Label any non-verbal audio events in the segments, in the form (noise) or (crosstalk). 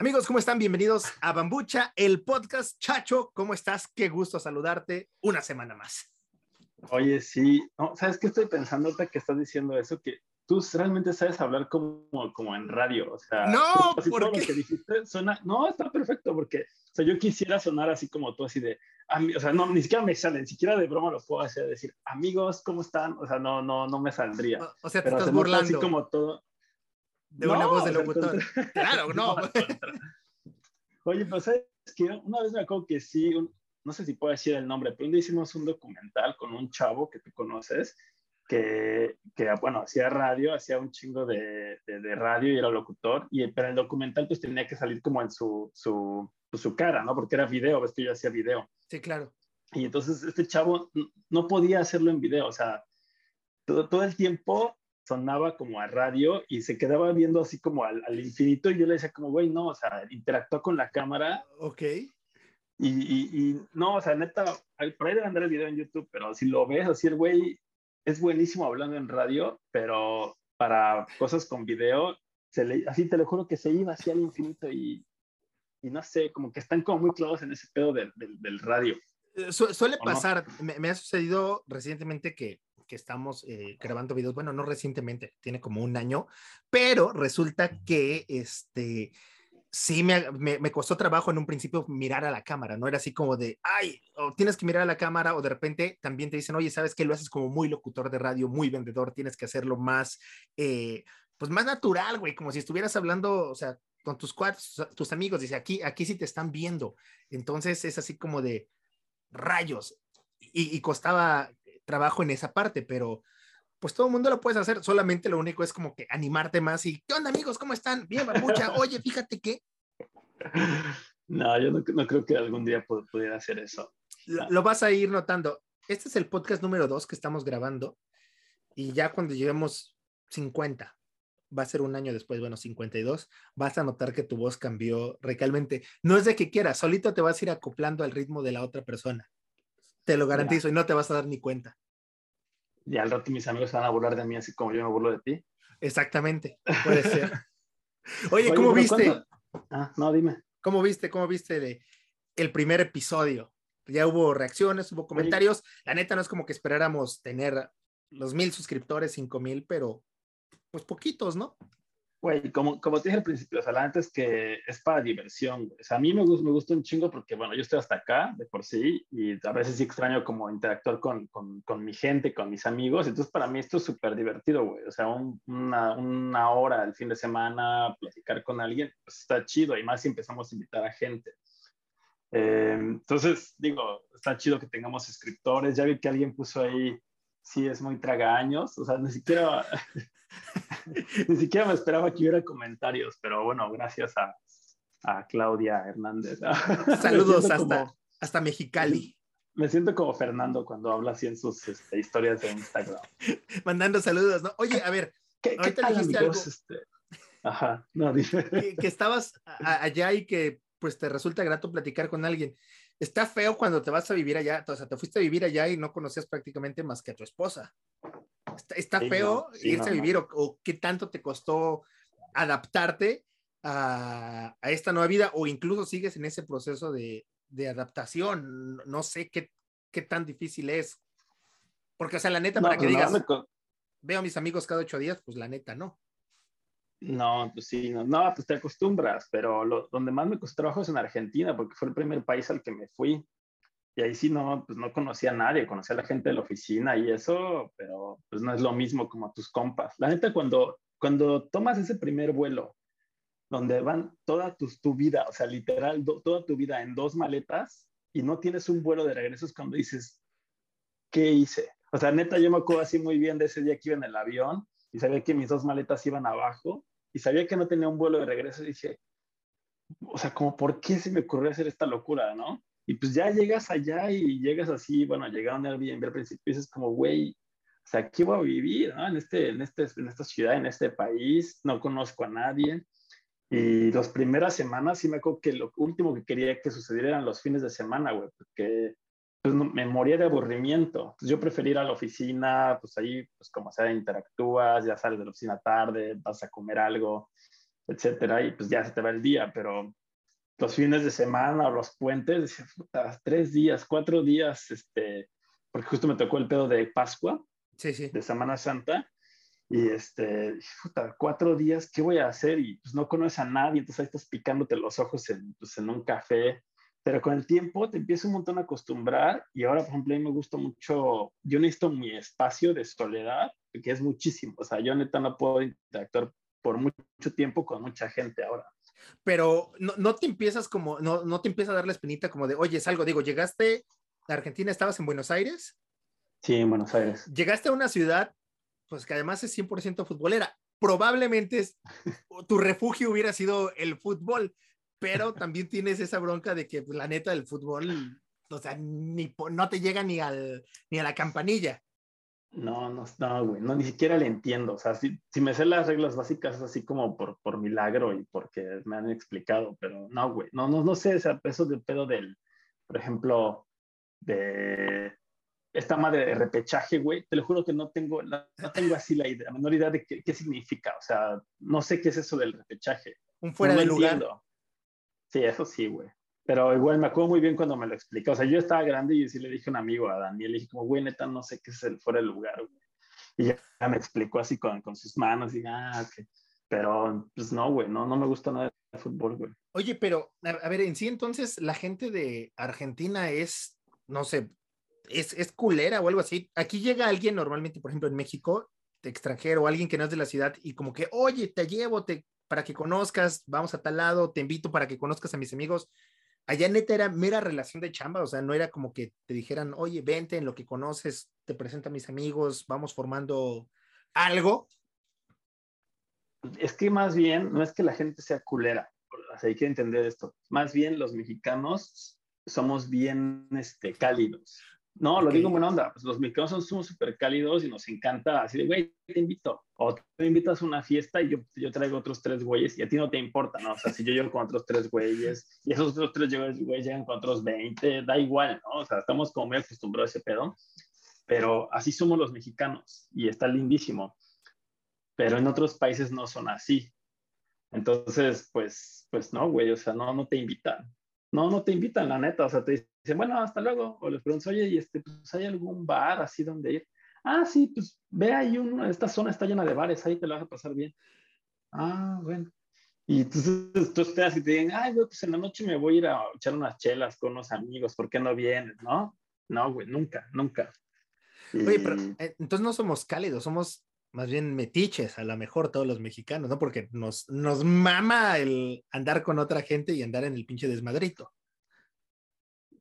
Amigos, ¿cómo están? Bienvenidos a Bambucha, el podcast. Chacho, ¿cómo estás? Qué gusto saludarte una semana más. Oye, sí, no, ¿sabes qué estoy pensando que estás diciendo eso? Que tú realmente sabes hablar como, como en radio, o sea, no, ¿por todo lo que dijiste suena, no, está perfecto, porque, o sea, yo quisiera sonar así como tú, así de, o sea, no, ni siquiera me sale, ni siquiera de broma lo puedo hacer, decir, amigos, ¿cómo están? O sea, no, no, no me saldría. O, sea, te estás burlando. Así como todo. De una voz de locutor. (laughs) claro, (laughs) no. Oye, pues es que una vez me acuerdo que sí, no sé si puedo decir el nombre, pero un día hicimos un documental con un chavo que tú conoces, que, que, bueno, hacía radio, hacía un chingo de, de, radio y era locutor, y, pero el documental pues tenía que salir como en su, su, pues, su cara, ¿no? Porque era video, ves que yo hacía video. Sí, claro. Y entonces este chavo no podía hacerlo en video, o sea, todo, todo el tiempo sonaba como a radio y se quedaba viendo así como al, al infinito y yo le decía como, güey, no, o sea, interactúa con la cámara. Ok. Y, y, y, no, o sea, neta, por ahí debe andar el video en YouTube, pero si lo ves, así el güey es buenísimo hablando en radio, pero para cosas con video, se le, así te lo juro que se iba así al infinito y, y no sé, como que están como muy clavados en ese pedo del, del, del radio. Eh, suele pasar, me, me, ha sucedido recientemente que, que estamos eh, grabando videos, bueno, no recientemente, tiene como un año, pero resulta que este sí me, me, me, costó trabajo en un principio mirar a la cámara, no era así como de, ay, o tienes que mirar a la cámara o de repente también te dicen, oye, sabes que lo haces como muy locutor de radio, muy vendedor, tienes que hacerlo más, eh, pues más natural, güey, como si estuvieras hablando, o sea, con tus cuatro, tus amigos, dice, aquí, aquí sí te están viendo. Entonces es así como de rayos. Y, y costaba trabajo en esa parte, pero pues todo el mundo lo puedes hacer, solamente lo único es como que animarte más y, ¿qué onda amigos? ¿Cómo están? Bien, mucha, oye, fíjate que... (laughs) No, yo no, no, creo que algún día pudiera hacer eso. Lo, lo, vas a ir notando. Este es el podcast número dos que estamos grabando y ya cuando lleguemos 50, va a ser un año después, bueno, 52, vas a notar que tu voz cambió radicalmente. No es de que quieras, solito te vas a ir acoplando al ritmo de la otra persona. Te lo garantizo y no te vas a dar ni cuenta. Y al rato mis amigos van a burlar de mí así como yo me burlo de ti. Exactamente, puede ser. (laughs) Oye, Oye, ¿cómo viste? Ah, no, dime. ¿Cómo viste? ¿Cómo viste de el primer episodio? Ya hubo reacciones, hubo comentarios. Oye. La neta no es como que esperáramos tener los mil suscriptores, cinco mil, pero pues poquitos, ¿no? Güey, como, como te dije al principio, o sea, la neta es que es para diversión. O sea, a mí me gusta, me gusta un chingo porque, bueno, yo estoy hasta acá de por sí y a veces sí extraño como interactuar con, con, con mi gente, con mis amigos. Entonces, para mí esto es súper divertido, güey. O sea, un, una, una hora el fin de semana, platicar con alguien, pues está chido. Y más si empezamos a invitar a gente. Eh, entonces, digo, está chido que tengamos escritores. Ya vi que alguien puso ahí, sí, es muy tragaños. O sea, ni siquiera... (laughs) Ni siquiera me esperaba que hubiera comentarios, pero bueno, gracias a, a Claudia Hernández. (laughs) Saludos hasta, como, hasta Mexicali. Me siento como Fernando cuando habla así en sus este, historias de Instagram. (laughs) Mandando saludos, ¿no? Oye, a ver, ¿qué, qué tal, dijiste amigos? Algo? Este... Ajá, no. Que, que estabas allá y que pues te resulta grato platicar con alguien. Está feo cuando te vas a vivir allá, o sea, te fuiste a vivir allá y no conocías prácticamente más que a tu esposa. Está, está sí, feo no, sí, irse no, a vivir o, o, qué tanto te costó adaptarte a, a, esta nueva vida o incluso sigues en ese proceso de, de adaptación. No sé qué, qué, tan difícil es. Porque, o sea, la neta, para que digas, veo a mis amigos cada ocho días, pues la neta no. No, pues sí, no, no pues te acostumbras, pero lo, donde más me costó trabajo es en Argentina, porque fue el primer país al que me fui. Y ahí sí no, pues no conocía a nadie, conocía a la gente de la oficina y eso, pero pues no es lo mismo como a tus compas. La neta, cuando, cuando tomas ese primer vuelo, donde van toda tu, tu vida, o sea, literal, do, toda tu vida en dos maletas y no tienes un vuelo de regreso, es cuando dices, ¿qué hice? O sea, neta, yo me acuerdo así muy bien de ese día que iba en el avión y sabía que mis dos maletas iban abajo y sabía que no tenía un vuelo de regreso dije, o sea, como, ¿por qué se me ocurrió hacer esta locura, no? Y pues ya llegas allá y llegas así, bueno, llegaron a Airbnb al principio y dices como, güey, o sea, aquí voy a vivir, ¿no? En, este, en, este, en esta ciudad, en este país, no conozco a nadie. Y las primeras semanas sí me acuerdo que lo último que quería que sucediera eran los fines de semana, güey, porque pues, me moría de aburrimiento. Entonces, yo prefería ir a la oficina, pues ahí, pues como sea, interactúas, ya sales de la oficina tarde, vas a comer algo. etcétera, y pues ya se te va el día, pero los fines de semana o los puentes, tres días, cuatro días, este, porque justo me tocó el pedo de Pascua, sí, sí. de Semana Santa, y este, puta, cuatro días, ¿qué voy a hacer? Y pues no conoces a nadie, entonces ahí estás picándote los ojos en, pues, en un café, pero con el tiempo te empieza un montón a acostumbrar y ahora, por ejemplo, a mí me gusta mucho, yo necesito mi espacio de soledad, que es muchísimo, o sea, yo neta no puedo interactuar por mucho tiempo con mucha gente ahora pero no, no, te empiezas como, no, no te empieza a dar la espinita como de, oye, es algo, digo, llegaste a Argentina, estabas en Buenos Aires. Sí, en Buenos Aires. Llegaste a una ciudad, pues que además es 100% futbolera. Probablemente (laughs) tu refugio hubiera sido el fútbol, pero también tienes esa bronca de que pues, la neta del fútbol, o sea, ni, no te llega ni, al, ni a la campanilla. No, no, no, güey, no, ni siquiera le entiendo. O sea, si, si me sé las reglas básicas así como por, por milagro y porque me han explicado, pero no, güey, no, no, no sé, o sea, eso del pedo del, por ejemplo, de esta madre de repechaje, güey, te lo juro que no tengo, no, tengo así la, idea, la menor idea de qué, qué, significa. O sea, no sé qué es eso del repechaje. Un fuera de lugar. Sí, eso sí, güey. Pero igual me acuerdo muy bien cuando me lo explicó. O sea, yo estaba grande y sí le dije a un amigo, a Daniel, le dije como, güey, neta, no sé qué es el fuera del lugar, güey. Y ya me explicó así con, con sus manos y, ah, ok. Pero, pues no, güey, no, no me gusta nada el fútbol, güey. Oye, pero, a, ver, en sí entonces la gente de Argentina es, no sé, es, es culera o algo así. Aquí llega alguien normalmente, por ejemplo, en México, de extranjero, alguien que no es de la ciudad y como que, oye, te llevo te, para que conozcas, vamos a tal lado, te invito para que conozcas a mis amigos allá neta era mera relación de chamba, o sea, no era como que te dijeran, oye, vente en lo que conoces, te presento a mis amigos, vamos formando algo. Es que más bien, no es que la gente sea culera, o sea, hay que entender esto, más bien los mexicanos somos bien este, cálidos. No, lo digo en buena onda. Pues los mexicanos somos súper cálidos y nos encanta así de, güey, te invito. O te invitas a una fiesta y yo, yo traigo otros tres güeyes y a ti no te importa, ¿no? O sea, si yo llego con otros tres güeyes y esos otros tres güeyes llegan con otros 20, da igual, ¿no? O sea, estamos como muy acostumbrados a ese pedo. Pero así somos los mexicanos y está lindísimo. Pero en otros países no son así. Entonces, pues, pues no, güey, o sea, no, no te invitan. No, no te invitan, la neta. O sea, te dicen, bueno, hasta luego. O les preguntas, oye, ¿y este, pues, ¿hay algún bar así donde ir? Ah, sí, pues ve ahí, uno, esta zona está llena de bares, ahí te lo vas a pasar bien. Ah, bueno. Y entonces tú estás y te dicen, ay, güey, pues en la noche me voy a ir a echar unas chelas con unos amigos, ¿por qué no vienes? No, no, güey, nunca, nunca. Oye, pero eh, entonces no somos cálidos, somos más bien metiches, a lo mejor todos los mexicanos, ¿no? Porque nos, nos mama el andar con otra gente y andar en el pinche desmadrito.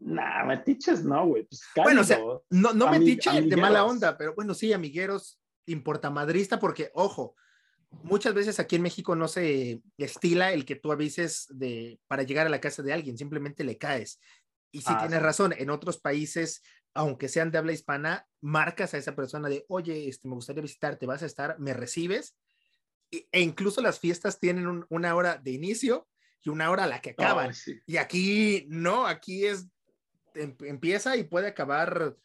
Nah, metiches no, güey. Pues bueno, o sea, no, no metiches de mala onda, pero bueno, sí, amigueros, importamadrista, porque, ojo, muchas veces aquí en México no se estila el que tú avises de, para llegar a la casa de alguien, simplemente le caes. Y sí ah, tienes razón, en otros países aunque sean de habla hispana, marcas a esa persona de, oye, este, me gustaría visitarte, vas a estar, me recibes. E, incluso las fiestas tienen una hora de inicio y una hora a la que acaban. Y aquí no, aquí es, empieza y puede acabar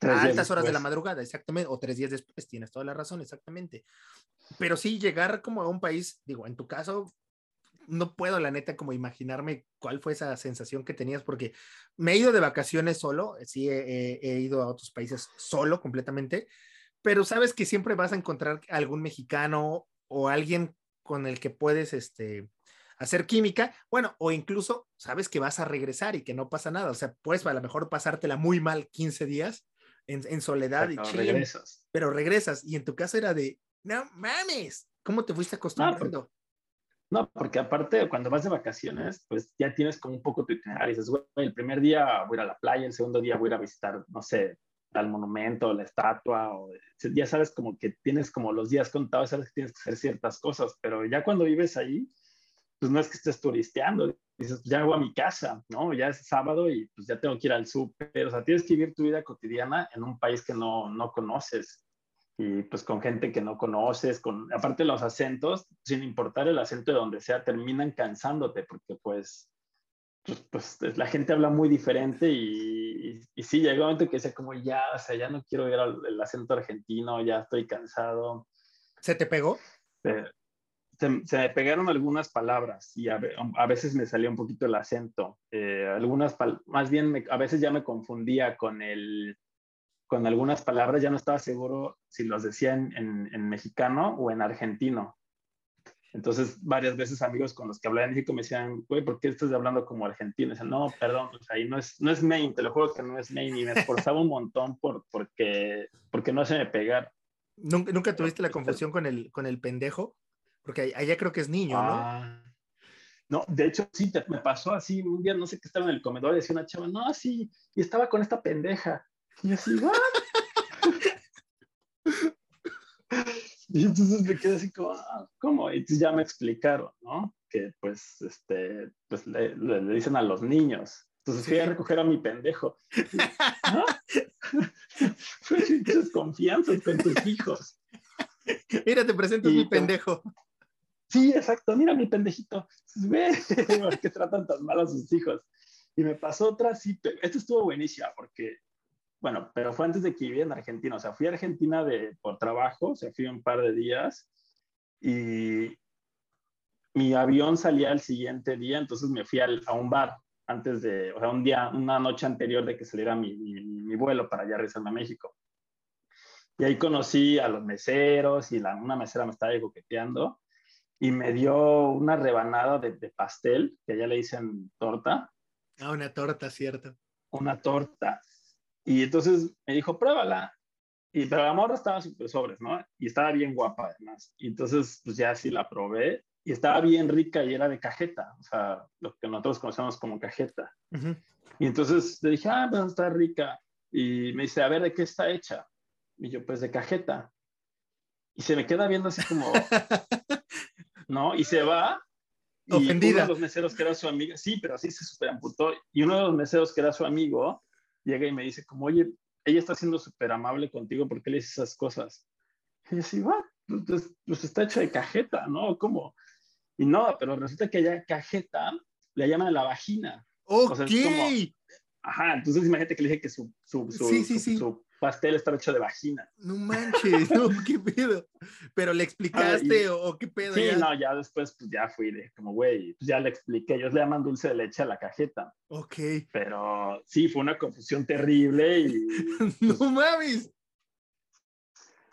a altas horas de la madrugada, exactamente, o tres días después, tienes toda la razón, exactamente. Pero sí, llegar como a un país, digo, en tu caso, no puedo, la neta, como imaginarme cuál fue esa sensación que tenías, porque me he ido de vacaciones solo, sí he, ido a otros países solo completamente, pero sabes que siempre vas a encontrar algún mexicano o alguien con el que puedes este, hacer química, bueno, o incluso sabes que vas a regresar y que no pasa nada, o sea, puedes a lo mejor pasártela muy mal 15 días en, soledad y regresas. pero regresas y en tu caso era de, no mames, ¿cómo te fuiste acostumbrando? No, porque aparte cuando vas de vacaciones, pues ya tienes como un poco tu itinerario. Dices, güey, el primer día voy a ir a la playa, el segundo día voy a ir a visitar, no sé, al monumento, la estatua, o ya sabes como que tienes como los días contados, sabes que tienes que hacer ciertas cosas, pero ya cuando vives ahí, pues no es que estés turisteando, dices, ya voy a mi casa, ¿no? Ya es sábado y pues ya tengo que ir al súper, o sea, tienes que vivir tu vida cotidiana en un país que no, no conoces y pues con gente que no conoces, con aparte los acentos, sin importar el acento de donde sea, terminan cansándote porque pues, pues, pues la gente habla muy diferente y, y, sí, llega un momento que dice como ya, o sea, ya no quiero ver el acento argentino, ya estoy cansado. ¿Se te pegó? Eh, se, me pegaron algunas palabras y a, veces me salía un poquito el acento. Eh, algunas, más bien, a veces ya me confundía con el, con algunas palabras, ya no estaba seguro si los decía en, en, mexicano o en argentino. Entonces, varias veces amigos con los que hablaba en México me decían, güey, ¿por qué estás hablando como argentino? Y decían, no, perdón, pues ahí no es, no es main, te lo juro que no es main. Y me esforzaba un montón por, porque, porque no se me pegara. ¿Nunca, ¿Nunca tuviste la confusión con el, con el pendejo? Porque allá creo que es niño, ¿no? Ah, no, de hecho, sí, me pasó así. Un día no sé qué estaba en el comedor y decía una chava, no, sí, y estaba con esta pendeja. Y así, ¿what? (laughs) y entonces me quedé así como, ah, ¿cómo? Y entonces ya me explicaron, ¿no? Que pues, este, pues le, dicen a los niños. Entonces fui a recoger a mi pendejo. ¿No? (laughs) Fue confianza con tus hijos. Mira, te presento a mi pendejo. Sí, exacto, mira mi pendejito. Ve, (laughs) ¿por qué tratan tan mal a sus hijos? Y me pasó otra, sí, esto estuvo buenísima porque, bueno, pero fue antes de que vivía en Argentina. O sea, fui a Argentina de, por trabajo, o sea, fui un par de días y mi avión salía el siguiente día, entonces me fui a un bar antes de, o sea, un día, una noche anterior de que saliera mi, mi, vuelo para allá regresarme a México. Y ahí conocí a los meseros y la, una mesera me estaba coqueteando y me dio una rebanada de, pastel, que ya le dicen torta. Ah, una torta, cierto. Una torta. Y entonces me dijo, pruébala. Y, pero la morra estaba súper sobres, ¿no? Y estaba bien guapa además. Y entonces, pues ya sí la probé. Y estaba bien rica y era de cajeta, o sea, lo que nosotros conocemos como cajeta. Y entonces le dije, ah, pues está rica. Y me dice, a ver, ¿de qué está hecha? Y yo, pues de cajeta. Y se me queda viendo así como, (laughs) ¿no? Y se va. Y Ofendida. uno de los meseros que era su amigo, sí, pero así se super amputó. Y uno de los meseros que era su amigo llega y me dice como, oye, ella está siendo súper amable contigo, ¿por qué le dices esas cosas? Y yo así, va, pues, pues, está hecha de cajeta, ¿no? ¿Cómo? Y no, pero resulta que ella cajeta le llaman la vagina. Ok. O ajá, entonces imagínate que le dije que su, su, su, su pastel estaba hecho de vagina. No manches, no, (laughs) qué pedo. Pero le explicaste o, qué pedo. Sí, no, ya después pues ya fui de como, güey, pues ya le expliqué. Ellos le llaman dulce de leche a la cajeta. Ok. Pero sí, fue una confusión terrible y. (laughs) no pues mames.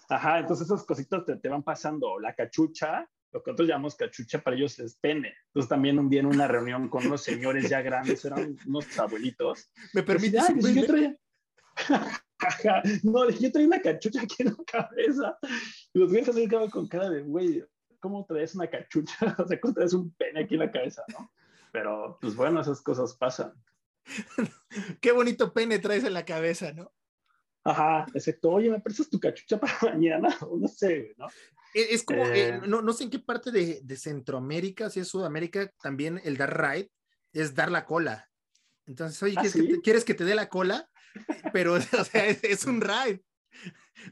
Ajá, entonces esas cositas te, te van pasando. La cachucha, lo que nosotros llamamos cachucha para ellos es pene. Entonces también un día en una reunión con unos señores ya grandes, eran unos abuelitos. ¿Me permites? Pues, yo traía... no, yo traía una cachucha aquí en la cabeza. Y los güeyes se con cara de, güey, ¿cómo traes una cachucha? (laughs) o sea, ¿cómo traes un pene aquí en la cabeza, no? Pero, pues bueno, esas cosas pasan. (laughs) Qué bonito pene traes en la cabeza, ¿no? Ajá, excepto, oye, ¿me prestas tu cachucha para (laughs) mañana? no sé, ¿no? E, es como, eh, eh, no, no, sé en qué parte de, de, Centroamérica, si es Sudamérica, también el dar ride es dar la cola. Entonces, oye, ¿Ah, ¿quieres, que te, dé la cola? Pero, (laughs) o sea, es, un ride.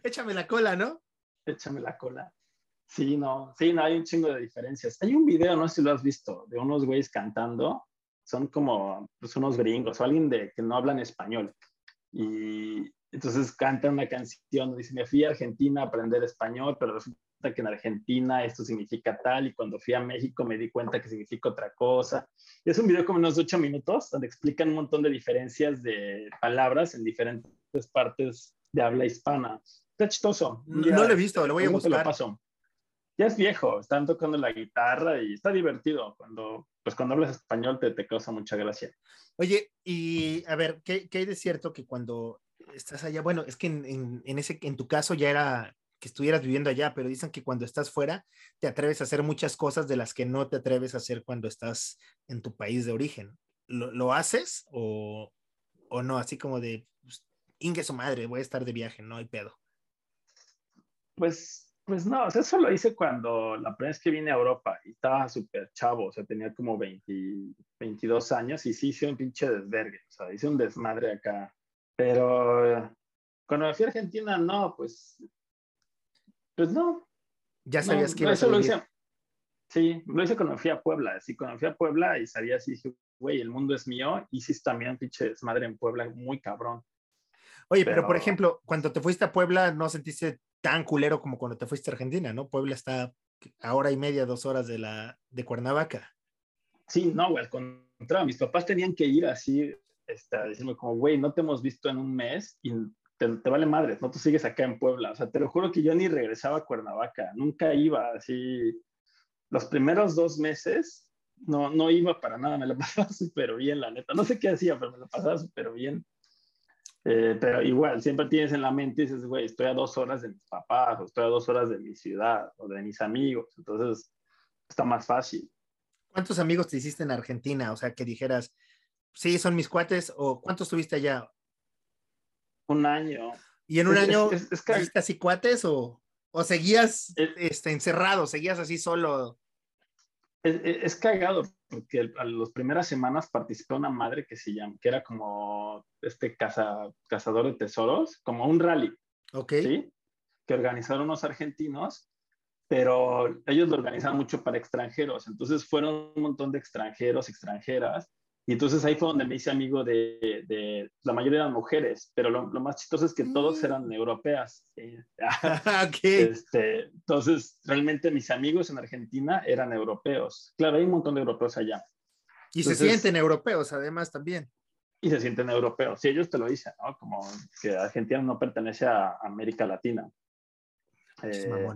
Échame la cola, ¿no? Échame la cola. Sí, no, sí, no, hay un chingo de diferencias. Hay un video, no sé si lo has visto, de unos güeyes cantando. Son como pues, unos gringos o alguien de, que no hablan español. Y entonces cantan una canción, dice, me fui a Argentina a aprender español, pero resulta que en Argentina esto significa tal, y cuando fui a México me di cuenta que significa otra cosa. Es un video como unos ocho minutos, donde explican un montón de diferencias de palabras en diferentes partes de habla hispana. Está chistoso. no lo he visto, lo voy a buscar. Lo paso. Ya es viejo, están tocando la guitarra y está divertido. Cuando, pues cuando hablas español te, te causa mucha gracia. Oye, y a ver, ¿qué, ¿qué, hay de cierto que cuando estás allá, bueno, es que en, en, ese, en tu caso ya era que estuvieras viviendo allá, pero dicen que cuando estás fuera te atreves a hacer muchas cosas de las que no te atreves a hacer cuando estás en tu país de origen. ¿Lo, lo haces o, o, no? Así como de, pues, ingue su madre, voy a estar de viaje, no hay pedo. Pues, pues no, o sea, eso lo hice cuando la primera vez que vine a Europa y estaba súper chavo, o sea, tenía como 20, 22 años y sí hice un pinche desvergue, o sea, hice un desmadre acá pero cuando fui a Argentina, no, pues, pues no. Ya sabías que eso lo hice. Sí, lo hice cuando fui a Puebla. Sí, cuando fui a Puebla y sabía así, dije, güey, el mundo es mío. Y sí, también pinche desmadre en Puebla, muy cabrón. Oye, pero, por ejemplo, cuando te fuiste a Puebla, no sentiste tan culero como cuando te fuiste a Argentina, ¿no? Puebla está a hora y media, dos horas de, la, de Cuernavaca. Sí, no, güey, al contrario, mis papás tenían que ir así, este, decirme como, güey, no te hemos visto en un mes y te, vale madre, no tú sigues acá en Puebla. O sea, te lo juro que yo ni regresaba a Cuernavaca, nunca iba así. Los primeros dos meses no, no iba para nada, me lo (laughs) pasaba súper bien, la neta. No sé qué hacía, pero me lo pasaba súper bien. Eh, pero igual, siempre tienes en la mente y dices, güey, estoy a dos horas de mis papás, o estoy a dos horas de mi ciudad, o de mis amigos. Entonces, está más fácil. ¿Cuántos amigos te hiciste en Argentina? O sea, que dijeras, sí, son mis cuates, o ¿cuántos tuviste allá? Un año. ¿Y en un año es, así cuates o, o seguías este, encerrado, seguías así solo? Es, cagado, porque a las primeras semanas participó una madre que se llama, que era como este caza, cazador de tesoros, como un rally. Ok. ¿sí? Que organizaron unos argentinos, pero ellos lo organizaban mucho para extranjeros. Entonces fueron un montón de extranjeros, extranjeras, y entonces ahí fue donde me hice amigo de, de la mayoría eran mujeres, pero lo, lo, más chistoso es que todos eran mm. europeas. (laughs) (laughs) este, entonces, realmente mis amigos en Argentina eran europeos. Claro, hay un montón de europeos allá. Y se sienten europeos, además, también. Y se sienten europeos. Sí, ellos te lo dicen, ¿no? Como que Argentina no pertenece a América Latina. Eh,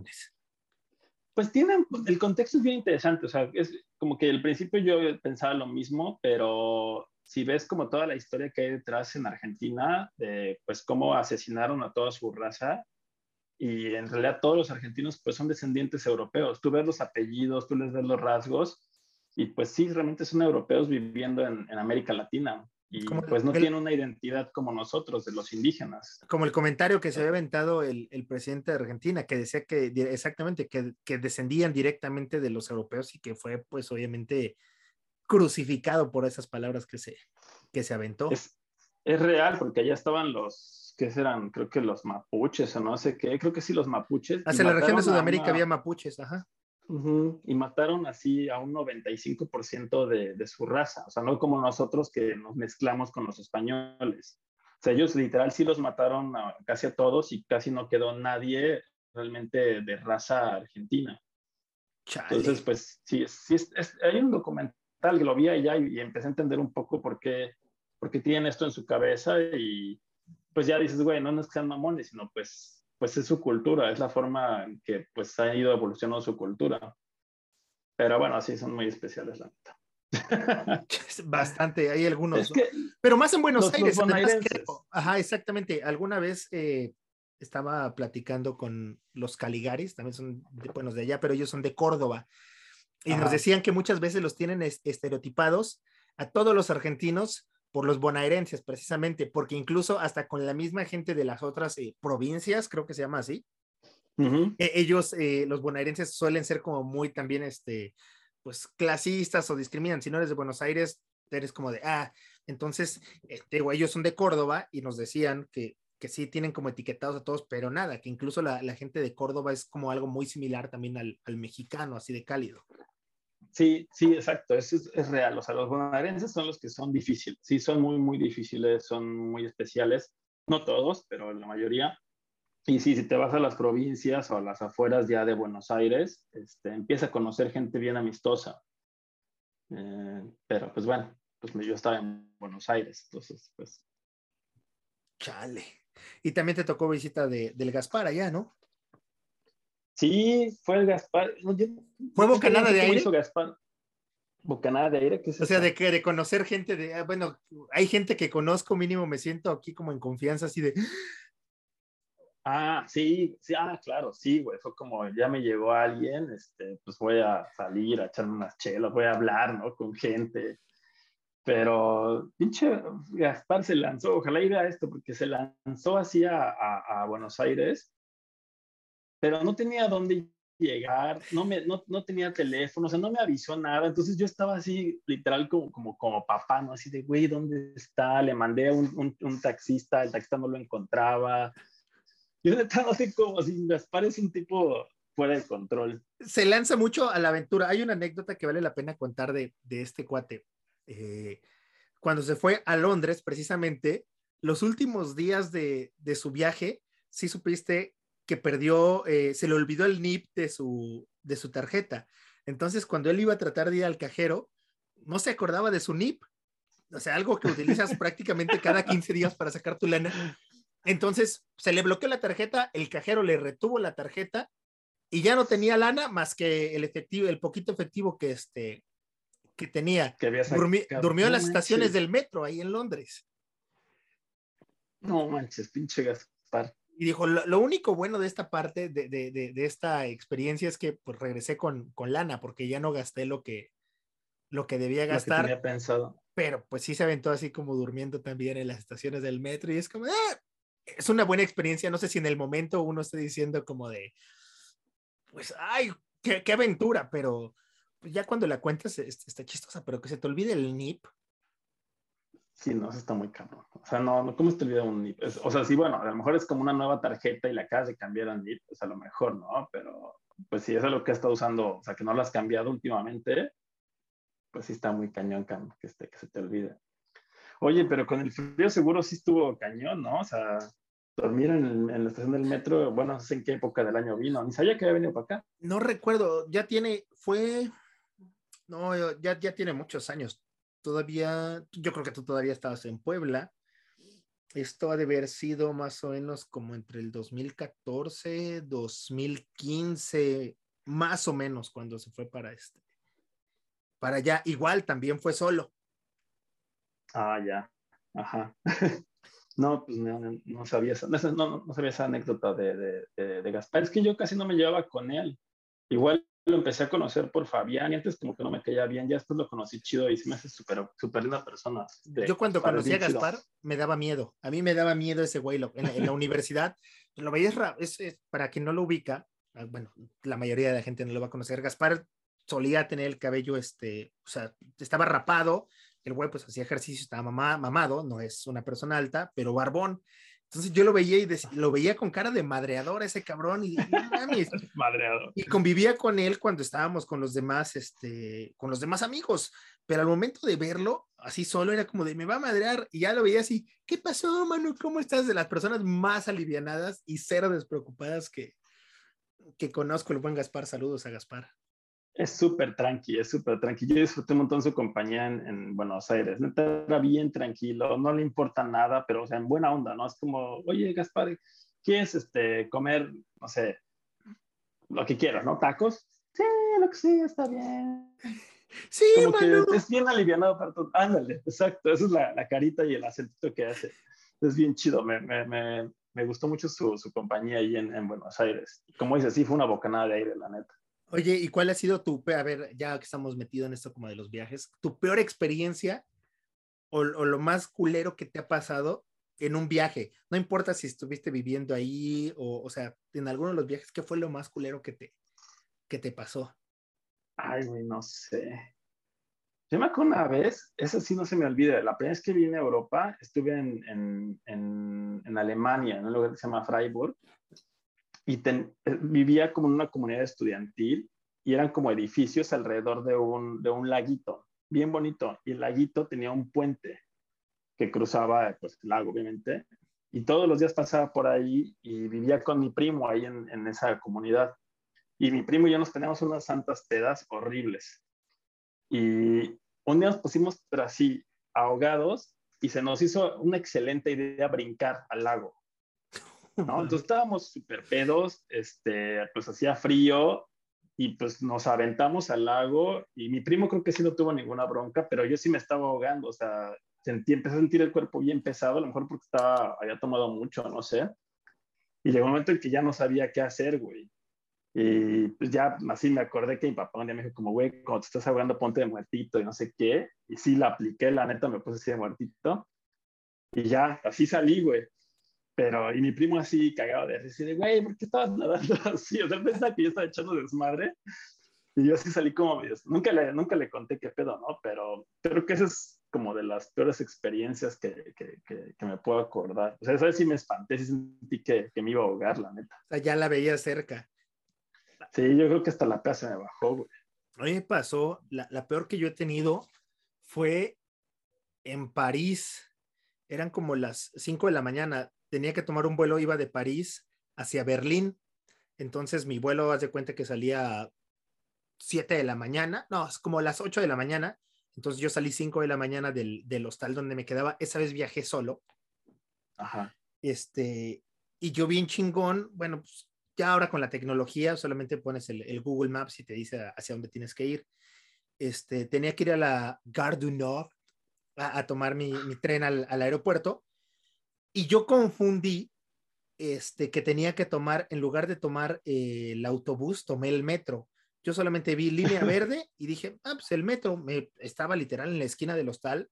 pues tienen, el contexto es bien interesante, o sea, es como que al principio yo pensaba lo mismo, pero si ves como toda la historia que hay detrás en Argentina, de pues cómo asesinaron a toda su raza, y en realidad todos los argentinos pues son descendientes europeos, tú ves los apellidos, tú les ves los rasgos, y pues sí, realmente son europeos viviendo en, en América Latina y pues no tiene una identidad como nosotros, de los indígenas. Como el comentario que se había aventado el, el presidente de Argentina, que decía que exactamente, que, que, descendían directamente de los europeos y que fue pues obviamente crucificado por esas palabras que se, que se aventó. Es, es real, porque allá estaban los, ¿qué serán? Creo que los mapuches o no sé qué, creo que sí los mapuches. Hacia la región de Sudamérica había mapuches, ajá. Y mataron así a un 95% de, de su raza, o sea, no como nosotros que nos mezclamos con los españoles. O sea, ellos literal sí los mataron a, casi a todos y casi no quedó nadie realmente de raza argentina. Entonces, pues sí, sí hay un documental que lo vi allá y, y, empecé a entender un poco por qué, por qué tienen esto en su cabeza y pues ya dices, güey, no, no es que sean mamones, sino pues pues es su cultura, es la forma en que pues ha ido evolucionando su cultura. Pero bueno, sí, son muy especiales, la neta. (laughs) Bastante, hay algunos. Pero más en Buenos Aires. ajá, exactamente. Alguna vez eh, estaba platicando con los Caligaris, también son de, buenos de allá, pero ellos son de Córdoba. Y nos decían que muchas veces los tienen estereotipados a todos los argentinos por los bonaerenses, precisamente, porque incluso hasta con la misma gente de las otras eh, provincias, creo que se llama así, e, ellos, eh, los bonaerenses suelen ser como muy también, este, pues, clasistas o discriminan. Si no eres de Buenos Aires, eres como de, ah, entonces, este, ellos son de Córdoba y nos decían que, que sí tienen como etiquetados a todos, pero nada, que incluso la, la gente de Córdoba es como algo muy similar también al, al mexicano, así de cálido. Sí, sí, exacto, es, es, real. O sea, los bonaerenses son los que son difíciles. Sí, son muy, muy difíciles, son muy especiales. No todos, pero la mayoría. Y sí, si te vas a las provincias o a las afueras ya de Buenos Aires, este, empieza a conocer gente bien amistosa. Eh, pero pues bueno, pues yo estaba en Buenos Aires, entonces pues. Chale. Y también te tocó visita de, del Gaspar allá, ¿no? Sí, fue el Gaspar. ¿Fue Bocanada de Aire? Gaspar? Bocanada de Aire, ¿qué es O sea, de que de conocer gente de, ah, bueno, hay gente que conozco, mínimo me siento aquí como en confianza, así de. Ah, sí, sí, ah, claro, sí, güey, fue como, ya me llegó alguien, este, pues voy a salir a echarme unas chelas, voy a hablar, ¿no? Con gente. Pero, pinche Gaspar se lanzó, ojalá iba a esto, porque se lanzó así a, a Buenos Aires pero no tenía dónde llegar, no, me, no, no, tenía teléfono, o sea, no me avisó nada, entonces yo estaba así, literal, como, como, como papá, ¿no? Así de, güey, ¿dónde está? Le mandé a un, un, taxista, el taxista no lo encontraba. Yo no sé cómo, Gaspar es un tipo fuera de control. Se lanza mucho a la aventura. Hay una anécdota que vale la pena contar de, de este cuate. Eh, cuando se fue a Londres, precisamente, los últimos días de, de su viaje, sí supiste que perdió, eh, se le olvidó el NIP de su, de su tarjeta. Entonces, cuando él iba a tratar de ir al cajero, no se acordaba de su NIP. O sea, algo que utilizas (laughs) prácticamente cada 15 días para sacar tu lana. Entonces, se le bloqueó la tarjeta, el cajero le retuvo la tarjeta y ya no tenía lana más que el efectivo, el poquito efectivo que este que tenía. Que había durmió en las estaciones del metro ahí en Londres. No manches, pinche Gaspar. Y dijo, lo, único bueno de esta parte, de, de, de, esta experiencia es que pues regresé con, con, lana, porque ya no gasté lo que, lo que debía gastar. Lo que tenía pensado. Pero pues sí se aventó así como durmiendo también en las estaciones del metro y es como, ah, es una buena experiencia. No sé si en el momento uno está diciendo como de, pues, ay, qué, qué aventura, pero pues, ya cuando la cuentas está chistosa, pero que se te olvide el NIP, Sí, no, eso está muy cabrón. O sea, no, ¿cómo se te olvida un NIP? o sea, sí, bueno, a lo mejor es como una nueva tarjeta y la acabas de cambiar a NIP, pues a lo mejor, ¿no? Pero, pues si es lo que has estado usando, o sea, que no lo has cambiado últimamente, pues sí está muy cañón que, este, que se te olvide. Oye, pero con el frío seguro sí estuvo cañón, ¿no? O sea, dormir en, en, la estación del metro, bueno, no sé en qué época del año vino, ni sabía que había venido para acá. No recuerdo, ya tiene, fue, no, ya, ya tiene muchos años todavía, yo creo que tú todavía estabas en Puebla. Esto ha de haber sido más o menos como entre el 2014, 2015, más o menos cuando se fue para este, para allá. Igual también fue solo. Ah, ya. Ajá. (laughs) no, pues no, sabía esa, no, no, sabía esa anécdota de, de, de Gaspar. Es que yo casi no me llevaba con él. Igual lo empecé a conocer por Fabián y antes como que no me caía bien, ya después lo conocí chido y se me hace súper super linda persona. Yo cuando conocí a Gaspar me daba miedo, a mí me daba miedo ese güey en, la, (laughs) universidad, lo veías, es, es, para quien no lo ubica, ah, bueno, la mayoría de la gente no lo va a conocer, Gaspar solía tener el cabello, este, o sea, estaba rapado, el güey pues hacía ejercicio, estaba mamado, no es una persona alta, pero barbón, entonces yo lo veía y lo veía con cara de madreador ese cabrón y, (laughs) madreador. y convivía con él cuando estábamos con los demás, este, con los demás amigos. Pero al momento de verlo, así solo era como de me va a madrear y ya lo veía así, ¿qué pasó, mano? ¿Cómo estás? De las personas más alivianadas y cero despreocupadas que, que conozco el buen Gaspar. Saludos a Gaspar. Es súper tranqui, es súper tranqui. Yo disfruté un montón su compañía en, Buenos Aires. era bien tranquilo, no le importa nada, pero o sea, en buena onda, ¿no? Es como, oye, Gaspar, ¿quieres este, comer, no sé, lo que quieras, ¿no? ¿Tacos? Sí, lo que sí, está bien. (laughs) Sí, Como que es bien alivianado para todo. Ándale, exacto. Esa es la, la, carita y el acentito que hace. Es bien chido. Me, me, me, me gustó mucho su, su compañía ahí en, en Buenos Aires. Como dice, sí, fue una bocanada de aire, la neta. Oye, ¿y cuál ha sido tu, a ver, ya que estamos metidos en esto como de los viajes, tu peor experiencia o, lo más culero que te ha pasado en un viaje? No importa si estuviste viviendo ahí o, o sea, en alguno de los viajes, ¿qué fue lo más culero que te, que te pasó? Ay, güey, no sé. Yo me acuerdo una vez, eso sí no se me olvida, la primera vez que vine a Europa, estuve en, en, en, en Alemania, en un lugar que se llama Freiburg, y eh, vivía como en una comunidad estudiantil y eran como edificios alrededor de un, de un laguito, bien bonito, y el laguito tenía un puente que cruzaba pues, el lago, obviamente, y todos los días pasaba por ahí y vivía con mi primo ahí en, en esa comunidad. Y mi primo y yo nos teníamos unas santas pedas horribles. Y un día nos pusimos, así, ahogados, y se nos hizo una excelente idea brincar al lago. (laughs) ¿no? Entonces estábamos súper pedos, este, pues hacía frío y pues nos aventamos al lago y mi primo creo que sí no tuvo ninguna bronca, pero yo sí me estaba ahogando, o sea, sentí, empecé a sentir el cuerpo bien pesado, a lo mejor porque estaba, había tomado mucho, no sé. Y llegó un momento en que ya no sabía qué hacer, güey. Y pues ya así me acordé que mi papá un día me dijo como, güey, cuando te estás ahogando ponte de muertito y no sé qué. Y sí la apliqué, la neta me puse así de muertito. Y ya, así salí, güey. Pero, y mi primo así cagado de decir, de, güey, ¿por qué estabas nadando (laughs) así? O sea, pensaba que yo estaba echando desmadre. Y yo así salí como, nunca le, nunca le conté qué pedo, ¿no? Pero creo que esa es como de las peores experiencias que, que, que, me puedo acordar. O sea, esa vez sí me espanté, sí sentí que, que me iba a ahogar, la neta. O sea, ya la veía cerca. Sí, yo creo que hasta la pea se me bajó, güey. A mí me pasó, la, la peor que yo he tenido fue en París. Eran como las 5 de la mañana tenía que tomar un vuelo, iba de París hacia Berlín. Entonces mi vuelo, haz de cuenta que salía 7 de la mañana, no, es como las 8 de la mañana, entonces yo salí 5 de la mañana del, del hostal donde me quedaba, esa vez viajé solo. Ajá. Este, y yo bien chingón, bueno, pues ya ahora con la tecnología solamente pones el, el Google Maps y te dice hacia dónde tienes que ir. Este, tenía que ir a la Gare du Nord a, a tomar mi, mi tren al, al, aeropuerto y yo confundí este, que tenía que tomar, en lugar de tomar eh, el autobús, tomé el metro. Yo solamente vi línea (laughs) verde y dije, ah, pues el metro me estaba literal en la esquina del hostal,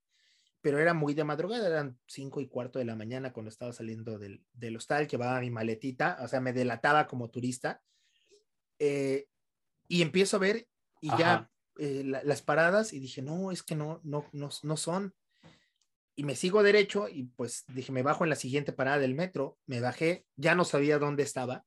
pero era muy de madrugada, eran cinco y cuarto de la mañana cuando estaba saliendo del, del hostal, llevaba mi maletita, o sea, me delataba como turista. Eh, y empiezo a ver y Ajá. ya eh, la, las paradas y dije, no, es que no, no, no, no son. Y me sigo derecho y pues dije, me bajo en la siguiente parada del metro, me bajé, ya no sabía dónde estaba.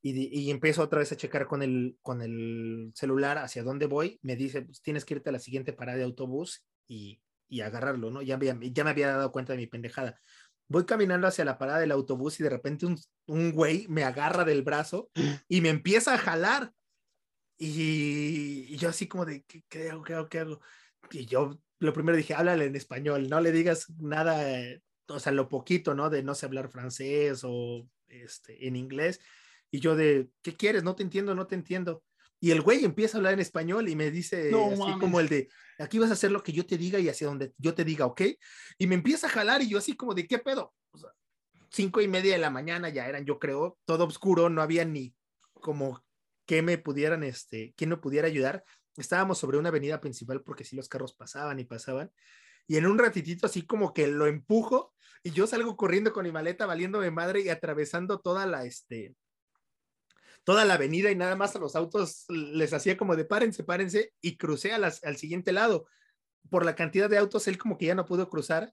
Y, y empiezo otra vez a checar con el, con el celular hacia dónde voy. Me dice, pues tienes que irte a la siguiente parada de autobús y, y agarrarlo, ¿no? Ya, ya me había dado cuenta de mi pendejada. Voy caminando hacia la parada del autobús y de repente un, un güey me agarra del brazo (gasps) y me empieza a jalar. Y, y yo así como de, ¿qué, qué hago? ¿Qué hago? ¿Qué hago? Y yo lo primero dije, háblale en español, no le digas nada, eh, o sea, lo poquito, ¿no? De no sé hablar francés o este, en inglés. Y yo de, ¿qué quieres? No te entiendo, no te entiendo. Y el güey empieza a hablar en español y me dice no, así mames. como el de, aquí vas a hacer lo que yo te diga y hacia donde yo te diga, ¿ok? Y me empieza a jalar y yo así como de, ¿qué pedo? O sea, cinco y media de la mañana ya eran, yo creo, todo oscuro, no había ni como que me pudieran, este, quién me pudiera ayudar. Estábamos sobre una avenida principal porque sí los carros pasaban y pasaban. Y en un ratitito así como que lo empujo y yo salgo corriendo con mi maleta valiéndome madre y atravesando toda la, este, toda la avenida y nada más a los autos les hacía como de párense, párense y crucé a las, al siguiente lado. Por la cantidad de autos, él como que ya no pudo cruzar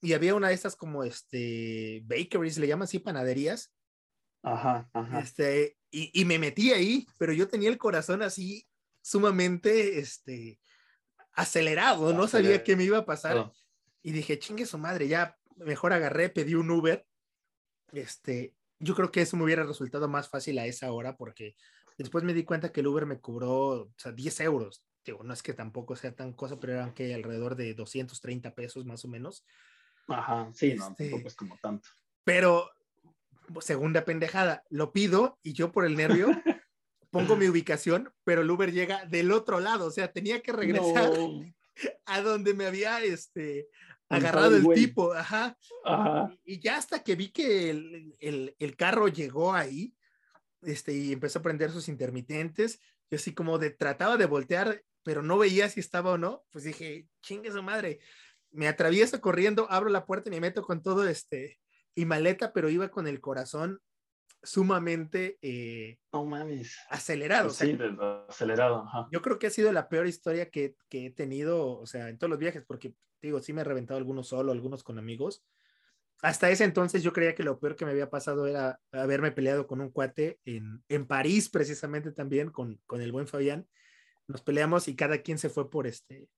y había una de estas como este bakeries, le llaman así panaderías. Ajá, ajá. Este, y, y, me metí ahí, pero yo tenía el corazón así sumamente este, acelerado, no sabía qué me iba a pasar. Oh. Y dije, chingue su madre, ya mejor agarré, pedí un Uber. Este, yo creo que eso me hubiera resultado más fácil a esa hora porque después me di cuenta que el Uber me cobró o sea, 10 euros. Digo, no es que tampoco sea tan cosa, pero eran que alrededor de 230 pesos más o menos. Ajá, sí, no, este, tampoco es como tanto. Pero, segunda pendejada, lo pido y yo por el nervio (laughs) pongo mi (laughs) ubicación, pero el Uber llega del otro lado, o sea, tenía que regresar no. (laughs) a donde me había este, agarrado el, tipo, ajá. ajá. Y, y, ya hasta que vi que el, el, el, carro llegó ahí, este, y empezó a prender sus intermitentes, yo así como de trataba de voltear, pero no veía si estaba o no, pues dije, chingue su madre, me atravieso corriendo, abro la puerta y me meto con todo este, y maleta, pero iba con el corazón sumamente eh, no mames. acelerado. Pues sí, o sea, acelerado. Ajá. Yo creo que ha sido la peor historia que, que, he tenido, o sea, en todos los viajes, porque digo, sí me he reventado algunos solo, algunos con amigos. Hasta ese entonces yo creía que lo peor que me había pasado era haberme peleado con un cuate en, en París, precisamente también, con, con el buen Fabián. Nos peleamos y cada quien se fue por este,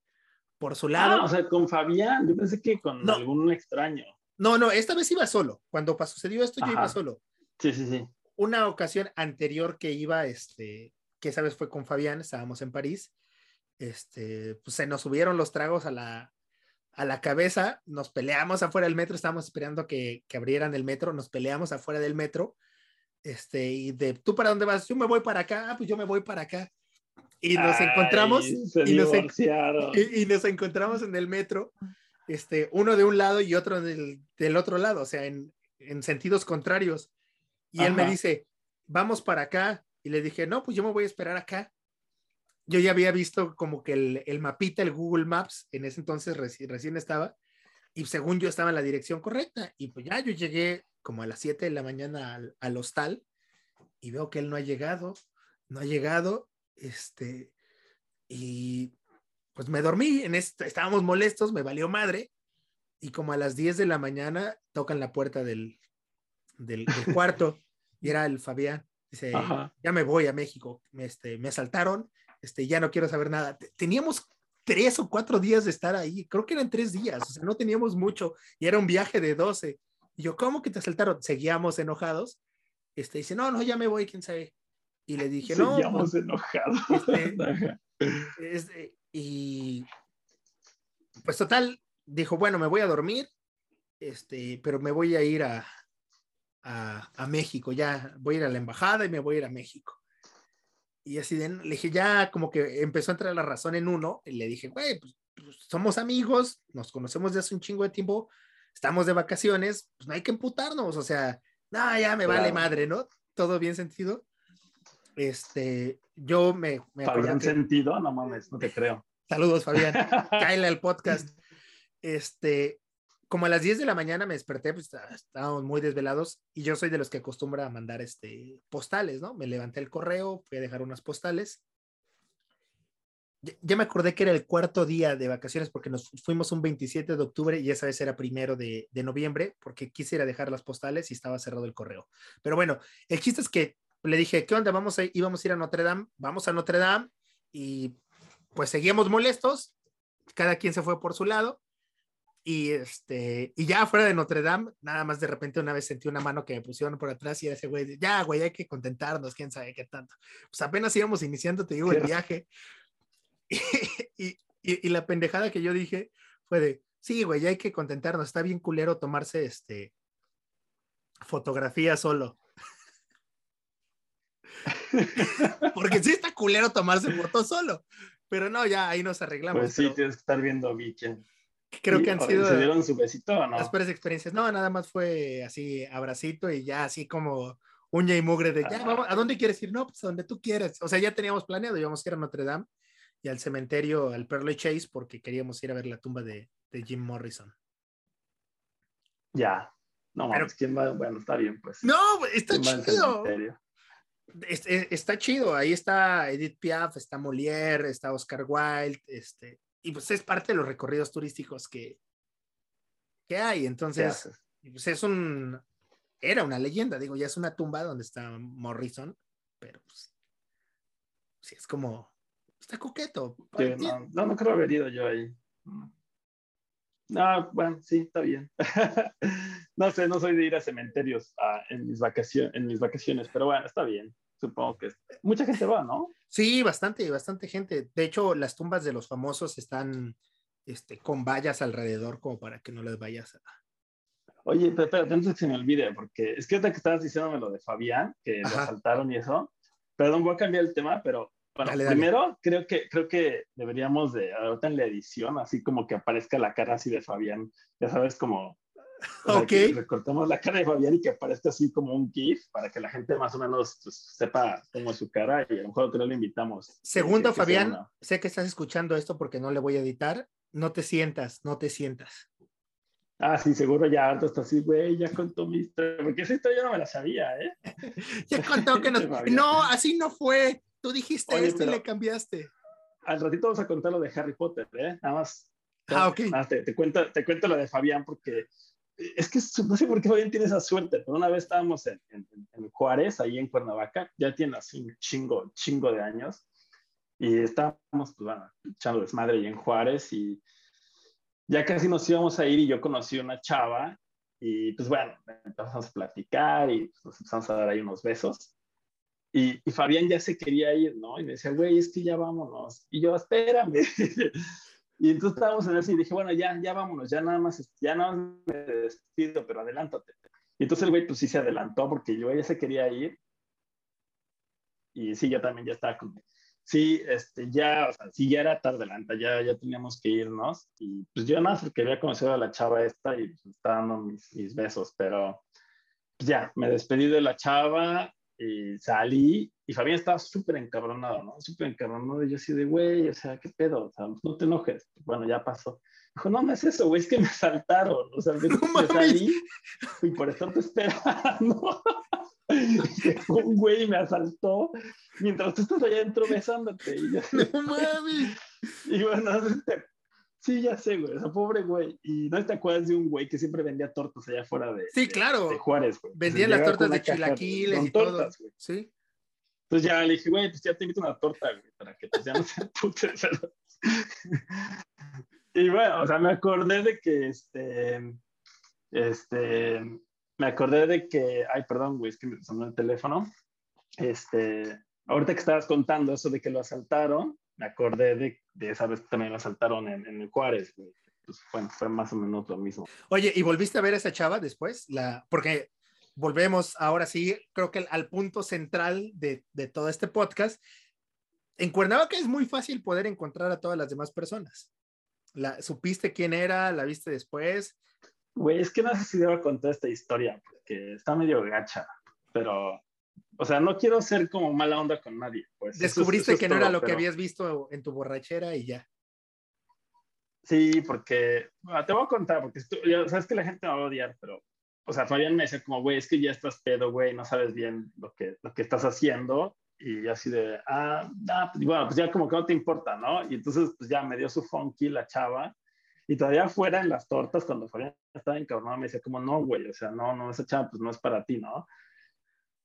por su lado. Ah, o sea, con Fabián, yo pensé que con no. algún extraño. No, no, esta vez iba solo. Cuando sucedió esto, Ajá. yo iba solo. Sí, sí, sí. Una ocasión anterior que iba, este, que esa vez fue con Fabián, estábamos en París, este, pues se nos subieron los tragos a la, a la cabeza, nos peleamos afuera del metro, estábamos esperando que, que abrieran el metro, nos peleamos afuera del metro, este, y de, ¿tú para dónde vas? Yo me voy para acá, ah, pues yo me voy para acá. Y nos Ay, encontramos, y nos, y, y nos, encontramos en el metro, este, uno de un lado y otro del, del otro lado, o sea, en, en sentidos contrarios. Y Ajá. él me dice, vamos para acá. Y le dije, no, pues yo me voy a esperar acá. Yo ya había visto como que el, el mapita, el Google Maps, en ese entonces reci recién estaba, y según yo estaba en la dirección correcta. Y pues ya yo llegué como a las 7 de la mañana al, al hostal y veo que él no ha llegado, no ha llegado, este, y pues me dormí, en esto, estábamos molestos, me valió madre, y como a las 10 de la mañana tocan la puerta del, del, del (laughs) cuarto y era el Fabián. Dice, Ajá. ya me voy a México, me, este, me asaltaron, este, ya no quiero saber nada. Teníamos tres o cuatro días de estar ahí, creo que eran tres días, o sea, no teníamos mucho y era un viaje de 12. Y yo, ¿cómo que te asaltaron? Seguíamos enojados. Este, dice, no, no, ya me voy, quién sabe. Y le dije, no. Seguíamos enojados. Este, (laughs) y pues total, dijo, bueno, me voy a dormir, este, pero me voy a ir a, a, México, ya voy a ir a la embajada y me voy a ir a México. Y así le dije, ya como que empezó a entrar la razón en uno, y le dije, güey, pues, pues, somos amigos, nos conocemos desde hace un chingo de tiempo, estamos de vacaciones, pues no hay que emputarnos, o sea, no, ya me vale madre, ¿no? Todo bien sentido. Este, yo me... me Fabián sentido, no mames, no te creo. Saludos, Fabián. (laughs) Cállale al podcast. Este, como a las 10 de la mañana me desperté, pues estábamos muy desvelados y yo soy de los que acostumbra a mandar este, postales, ¿no? Me levanté el correo, fui a dejar unas postales. Ya, me acordé que era el cuarto día de vacaciones porque nos fuimos un 27 de octubre y esa vez era primero de, de noviembre porque quisiera dejar las postales y estaba cerrado el correo. Pero bueno, el chiste es que le dije, ¿qué onda? Vamos a, íbamos a ir a Notre Dame, vamos a Notre Dame y pues seguíamos molestos, cada quien se fue por su lado y, este, y ya fuera de Notre Dame, nada más de repente una vez sentí una mano que me pusieron por atrás y era ese güey, ya, güey, hay que contentarnos, quién sabe qué tanto. Pues apenas íbamos iniciando, te digo, el viaje. (laughs) Y, y, y, la pendejada que yo dije fue de, sí, güey, ya hay que contentarnos, está bien culero tomarse este fotografía solo. (laughs) Porque sí está culero tomarse fotos solo. Pero no, ya ahí nos arreglamos. Pues sí, tienes que estar viendo Bichen creo que han sido. ¿Se dieron su besito o no? Las peores experiencias. No, nada más fue así, abracito y ya así como uña y mugre de ya, vamos, ¿a dónde quieres ir? No, pues a donde tú quieras. O sea, ya teníamos planeado, íbamos a ir a Notre Dame y al cementerio, al Pearly Chase, porque queríamos ir a ver la tumba de, de Jim Morrison. Ya. No, Pero, ¿quién va? Bueno, está bien, pues. No, está chido. está chido. Ahí está Edith Piaf, está Molière, está Oscar Wilde, este, y pues es parte de los recorridos turísticos que, que hay. Entonces, pues es un, era una leyenda, digo, ya es una tumba donde está Morrison, pero pues, sí, es como, está coqueto. no, no, creo haber ido yo ahí. No, bueno, sí, está bien. (laughs) no sé, no soy de ir a cementerios ah, en, mis vacaciones, en mis vacaciones, pero bueno, está bien supongo que mucha gente va, ¿no? Sí, bastante, bastante gente. De hecho, las tumbas de los famosos están este, con vallas alrededor como para que no les vayas a... Oye, pero espérate, antes que se me olvide, porque es que ahorita que estabas diciéndome lo de Fabián, que lo asaltaron y eso, perdón, voy a cambiar el tema, pero bueno, primero creo que, creo que deberíamos de, ahorita en la edición, así como que aparezca la cara así de Fabián, ya sabes, como ok. recortamos la cara de Fabián y que aparezca así como un GIF para que la gente más o menos pues, sepa cómo es su cara y a lo mejor otro lo invitamos. Segundo, Fabián, sé que estás escuchando esto porque no le voy a editar. No te sientas, no te sientas. Ah, sí, seguro ya harto está así, güey, ya contó mi historia, porque esa historia yo no me la sabía, ¿eh? (laughs) ya contó que no. (laughs) no, así no fue. Tú dijiste esto y le cambiaste. Al ratito vamos a contar lo de Harry Potter, ¿eh? Nada más. Ah, ok. te, te, cuento, te cuento lo de Fabián porque es que (laughs) no sé por qué Fabián tiene esa suerte, pero una vez estábamos en, Juárez, ahí en Cuernavaca, ya tiene así un chingo, chingo de años, y estábamos, pues bueno, echando desmadre ahí en Juárez, y ya casi nos íbamos a ir, y yo conocí una chava, y pues bueno, empezamos a platicar, y pues, nos empezamos a dar ahí unos besos, y, y Fabián ya se quería ir, ¿no? Y me decía, güey, es que ya vámonos, y yo, espérame, (laughs) Y entonces estábamos en eso y dije, bueno, ya, ya vámonos, ya nada más, ya no me despido, pero adelántate. Y entonces el güey pues sí se adelantó porque yo ya se quería ir. Y sí, yo también ya estaba como, sí, este, ya, o sea, sí, ya era tarde, adelanta, ya, ya teníamos que irnos. Y pues yo nada más porque había conocido a la chava esta y pues, estaba dando mis, mis besos, pero pues ya, me despedí de la chava y salí y Fabián estaba súper encabronado, ¿no? Súper encabronado. Y yo así de, güey, o sea, ¿qué pedo? O sea, no te enojes. Bueno, ya pasó. Dijo, no, no es eso, güey, es que me saltaron. O sea, (laughs) me, salí y por eso te esperando. (laughs) un güey me asaltó mientras tú estás allá adentro besándote. Y yo, no mames. (laughs) Y bueno, sí, ya sé, güey, esa pobre güey. Y no te acuerdas de un güey que siempre vendía tortas allá afuera de, sí, claro. de, Juárez, güey. Vendían las tortas de chilaquiles y tortas, todo. Güey. Sí. Entonces ya le dije, güey, pues ya te invito una torta, güey, para que pues ya no se pute. (laughs) y bueno, o sea, me acordé de que, este, este, me acordé de que, ay, perdón, güey, es que me sonó el teléfono. Este, ahorita que estabas contando eso de que lo asaltaron, me acordé de, de esa vez que también lo asaltaron en, en el Juárez, güey. Pues fue, fue, más o menos lo mismo. Oye, ¿y volviste a ver a esa chava después? La, porque volvemos ahora sí, creo que al punto central de, de todo este podcast. En Cuernavaca es muy fácil poder encontrar a todas las demás personas. La, ¿Supiste quién era? ¿La viste después? Güey, es que no sé si debo contar esta historia, porque está medio gacha, pero, o sea, no quiero ser como mala onda con nadie. Pues. Descubriste eso, eso que no todo, era lo pero... que habías visto en tu borrachera y ya. Sí, porque te voy a contar, porque esto, ya, sabes que la gente me va a odiar, pero, o sea, Fabián me decía como, güey, es que ya estás pedo, güey, no sabes bien lo que, lo que estás haciendo. Y así de, ah, ah, pues, bueno, pues ya como que no te importa, ¿no? Y entonces, pues ya me dio su funky la chava. Y todavía fuera en las tortas, cuando Fabián estaba encabronado, me decía como, no, güey, o sea, no, no, esa chava pues no es para ti, ¿no?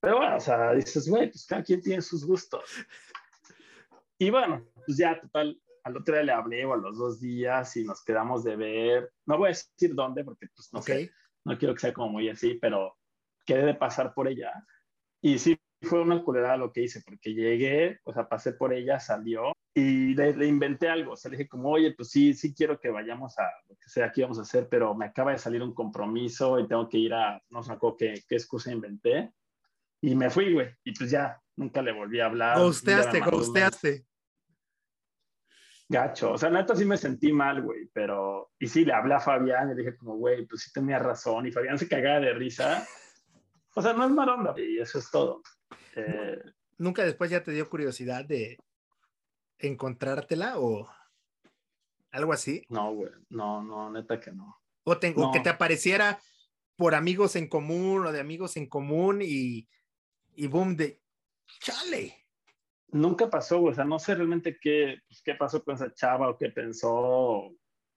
Pero bueno, o sea, dices, güey, pues cada quien tiene sus gustos. Y bueno, pues ya, total, al otro día le hablé o a los dos días y nos quedamos de ver. No voy a decir dónde porque pues no okay. sé, no quiero que sea como muy así, pero quedé de pasar por ella. Y sí, fue una culera lo que hice porque llegué, o sea, pasé por ella, salió y le, le, inventé algo. O sea, le dije como, oye, pues sí, sí quiero que vayamos a lo que sea que íbamos a hacer, pero me acaba de salir un compromiso y tengo que ir a, no sé qué, qué excusa inventé. Y me fui, güey. Y pues ya, nunca le volví a hablar. Ghosteaste, ghosteaste gacho. O sea, neta sí me sentí mal, güey, pero... Y sí, le hablé a Fabián y le dije como, güey, pues sí tenía razón. Y Fabián se cagaba de risa. O sea, no es maronda. Y eso es todo. Eh... ¿Nunca después ya te dio curiosidad de encontrártela o algo así? No, güey. No, no, neta que no. O, te, no. o que te apareciera por amigos en común o de amigos en común y, y boom, de chale nunca pasó, o sea, no sé realmente qué, pues, qué pasó con esa chava o qué pensó.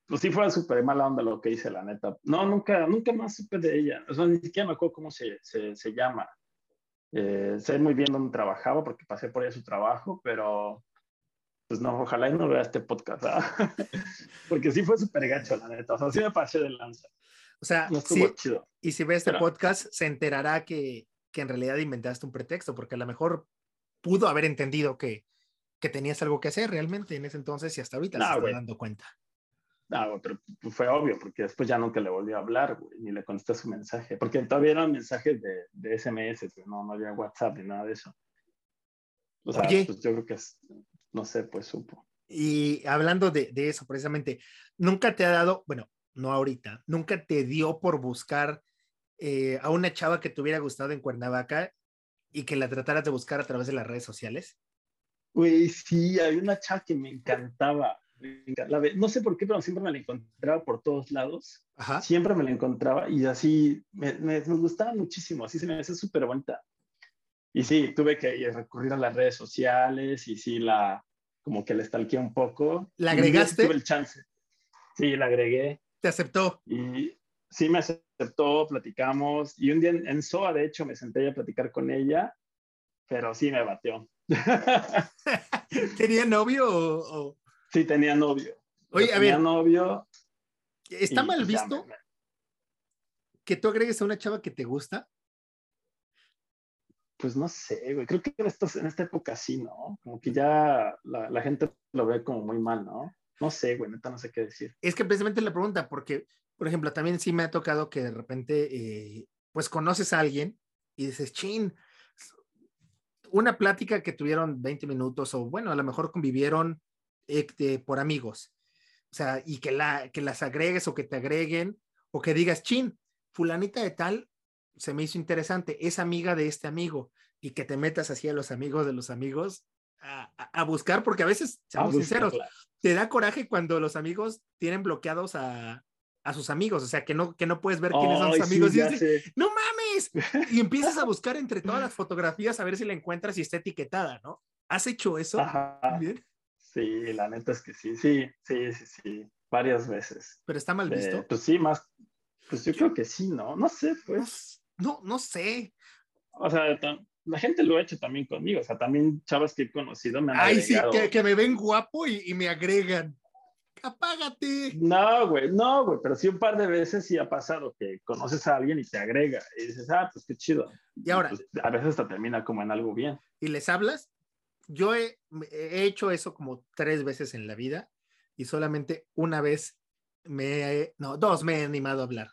Pues sí fue súper mala onda lo que hice, la neta. No, nunca, nunca más supe de ella. O sea, ni siquiera me acuerdo cómo se, se, se llama. Eh, sé muy bien dónde trabajaba porque pasé por ella su trabajo, pero pues no, ojalá y no vea este podcast, ¿ah? (laughs) porque sí fue súper gacho, la neta. O sea, sí me pasé de lanza. O sea, no sí, chido. y si ve este pero... podcast, se enterará que, que en realidad inventaste un pretexto, porque a lo mejor pudo haber entendido que, que tenías algo que hacer realmente en ese entonces y hasta ahorita no, se está dando cuenta. No, pero fue obvio, porque después ya nunca le volvió a hablar, güey, ni le contesté su mensaje, porque todavía eran mensajes de, de SMS, no, no había WhatsApp ni nada de eso. O sea, Oye, pues yo creo que, es, no sé, pues supo. Y hablando de, de, eso, precisamente, nunca te ha dado, bueno, no ahorita, nunca te dio por buscar eh, a una chava que te hubiera gustado en Cuernavaca y que la trataras de buscar a través de las redes sociales? Güey, sí, hay una chava que me encantaba. No sé por qué, pero siempre me la encontraba por todos lados. Ajá. Siempre me la encontraba y así me, me, me gustaba muchísimo. Así se me hace súper bonita. Y sí, tuve que recurrir a las redes sociales y sí, la, como que la stalkeé un poco. ¿La agregaste? Tuve el chance. Sí, la agregué. ¿Te aceptó? Y sí me aceptó, platicamos. Y un día en, en SOA, de hecho, me senté a platicar con ella, pero sí me batió. (laughs) ¿Tenía novio o, o, Sí, tenía novio. Oye, a tenía ver. novio. ¿Está mal visto me... que tú agregues a una chava que te gusta? Pues no sé, güey. Creo que en, estos, en esta época sí, ¿no? Como que ya la, la gente lo ve como muy mal, ¿no? No sé, güey, neta, no sé qué decir. Es que precisamente la pregunta, porque por ejemplo, también sí me ha tocado que de repente, eh, pues conoces a alguien y dices, chin, una plática que tuvieron 20 minutos o bueno, a lo mejor convivieron eh, por amigos. O sea, y que, la, que las agregues o que te agreguen o que digas, chin, fulanita de tal se me hizo interesante, es amiga de este amigo y que te metas así a los amigos de los amigos a, a, a buscar, porque a veces, seamos sinceros, te da coraje cuando los amigos tienen bloqueados a, a sus amigos, o sea, que no, que no puedes ver quiénes son sus amigos. Sí, y dices, no mames. (laughs) Y empiezas a buscar entre todas las fotografías a ver si la encuentras y está etiquetada, ¿no? ¿Has hecho eso? Ajá. ¿Bien? Sí, la neta es que sí, sí, sí, sí, sí, varias veces. ¿Pero está mal visto? Eh, pues sí, más, pues yo creo que sí, ¿no? No sé, pues. No, no sé. O sea, la gente lo ha hecho también conmigo, o sea, también chavas que he conocido me han Ay, agregado. sí, que, que me ven guapo y, y me agregan apágate. No, güey, no, güey, pero sí un par de veces sí ha pasado que conoces a alguien y te agrega y dices, ah, pues qué chido. Y ahora. Pues, a veces hasta termina como en algo bien. ¿Y les hablas? yo he, he, hecho eso como tres veces en la vida y solamente una vez me, he, no, dos me he animado a hablar.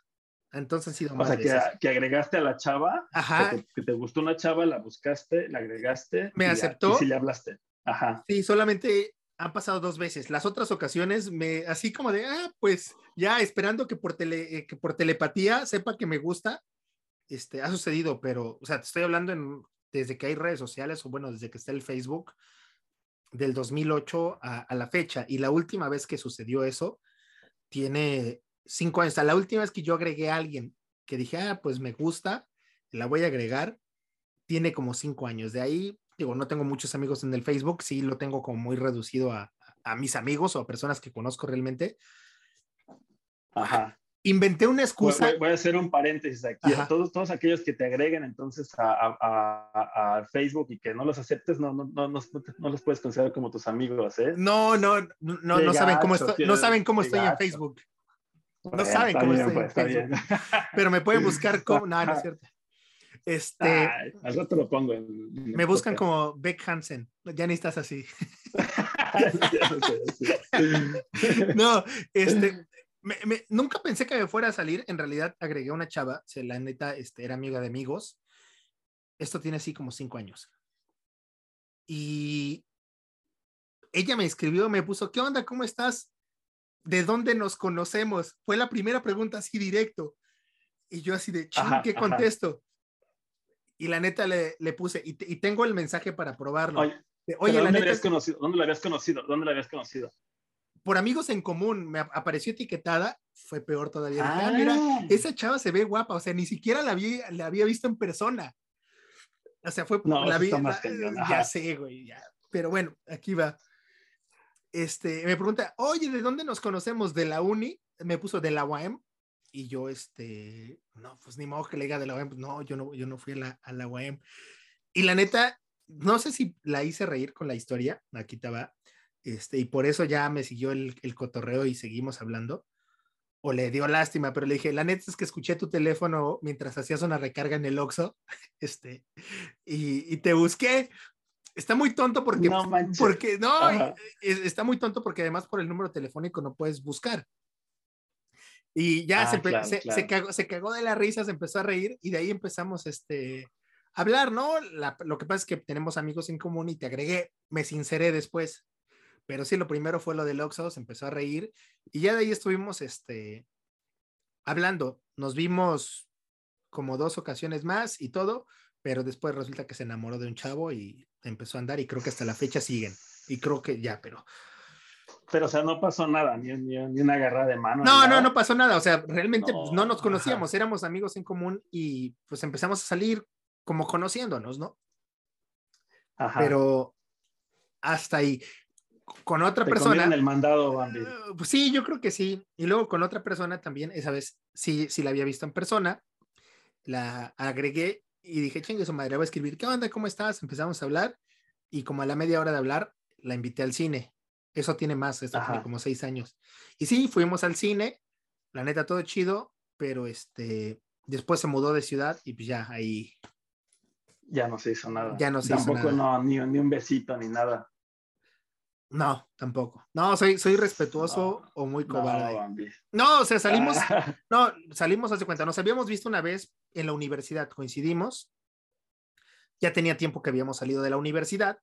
Entonces ha sido más. O sea, que, agregaste a la chava, Ajá. Que, te, gustó una chava, la buscaste, la agregaste. Me aceptó. y sí le hablaste. Ajá. Sí, solamente han pasado dos veces. Las otras ocasiones, me, así como de, ah, pues ya esperando que por, tele, eh, que por telepatía sepa que me gusta, este, ha sucedido, pero, o sea, te estoy hablando en, desde que hay redes sociales, o bueno, desde que está el Facebook, del 2008 a, a la fecha. Y la última vez que sucedió eso, tiene cinco años. O sea, la última vez que yo agregué a alguien que dije, ah, pues me gusta, la voy a agregar, tiene como cinco años. De ahí, digo, no tengo muchos amigos en el Facebook, sí lo tengo como muy reducido a, a mis amigos o a personas que conozco realmente. Ajá. Inventé una excusa. Voy, a hacer un paréntesis aquí. Todos, todos aquellos que te agreguen entonces a, a, a, Facebook y que no los aceptes, no, no, no, no, los puedes considerar como tus amigos, ¿eh? No, no, no, no saben cómo estoy, no saben cómo estoy en Facebook. No saben cómo estoy pues, Pero me pueden buscar (laughs) como. No, no es cierto. Este. al rato lo pongo. me buscan como Beck Hansen. Ya ni estás así. (laughs) no, (laughs) este. nunca pensé que me fuera a salir. En realidad agregué una chava. Se, la neta este, era amiga de amigos. Esto tiene así como cinco años. Y ella me escribió, me puso, ¿qué onda? ¿Cómo estás? ¿de dónde nos conocemos? Fue la primera pregunta así directo. Y yo así de, ching, ¿qué contesto? Y la neta le, le puse, y, y, tengo el mensaje para probarlo. Oye, Oye la ¿dónde, neta, conocido? ¿dónde la habías conocido? ¿Dónde la habías conocido? Por amigos en común, me apareció etiquetada, fue peor todavía. Ah, mira, ah. esa chava se ve guapa, o sea, ni siquiera la, vi, la había visto en persona. O sea, fue no, la vi, ya sé, güey, ya. Pero bueno, aquí va este, me pregunta, oye, ¿de dónde nos conocemos? ¿De la uni? Me puso de la UAM. Y yo, este, no, pues ni modo que le diga de la UAM. Pues no, yo no, yo no fui a la, a la UAM. Y la neta, no sé si la hice reír con la historia, aquí estaba, este, y por eso ya me siguió el, el cotorreo y seguimos hablando. O le dio lástima, pero le dije, la neta es que escuché tu teléfono mientras hacías una recarga en el Oxxo, (laughs) este, y, y te busqué, Está muy tonto porque, no, porque no, e, está muy tonto porque además por el número telefónico no puedes buscar. Y ya se, ah, se, cagó, se, cagó, de la risa, se empezó a reír y de ahí empezamos este, a hablar, ¿no? lo que pasa es que tenemos amigos en común y te agregué, me sinceré después. Pero sí, lo primero fue lo del Oxxo, se empezó a reír y ya de ahí estuvimos este, hablando. Nos vimos como dos ocasiones más y todo, pero después resulta que se enamoró de un chavo y empezó a andar y creo que hasta la fecha siguen. Y creo que ya, pero... Pero, o sea, no pasó nada, ni, ni, una agarrada de mano. No, no, no pasó nada. O sea, realmente no, pues, no nos conocíamos, éramos amigos en común y pues empezamos a salir como conociéndonos, ¿no? Ajá. Pero hasta ahí. Con otra Te persona. el mandado, Bambi. Uh, pues sí, yo creo que sí. Y luego con otra persona también, esa vez sí, sí la había visto en persona. La agregué y dije, chingue su madre, voy a escribir, ¿qué onda? ¿Cómo estás? Empezamos a hablar y como a la media hora de hablar, la invité al cine. Eso tiene más, esto tiene como seis años. Y sí, fuimos al cine, la neta todo chido, pero este, después se mudó de ciudad y pues ya ahí. Ya no se hizo nada. Ya no se Tampoco hizo nada. No, ni, ni un besito ni nada. No, tampoco. No, soy, soy respetuoso o muy cobarde. No, o sea, salimos, (laughs) no, salimos hace cuenta, nos habíamos visto una vez en la universidad, coincidimos. Ya tenía tiempo que habíamos salido de la universidad,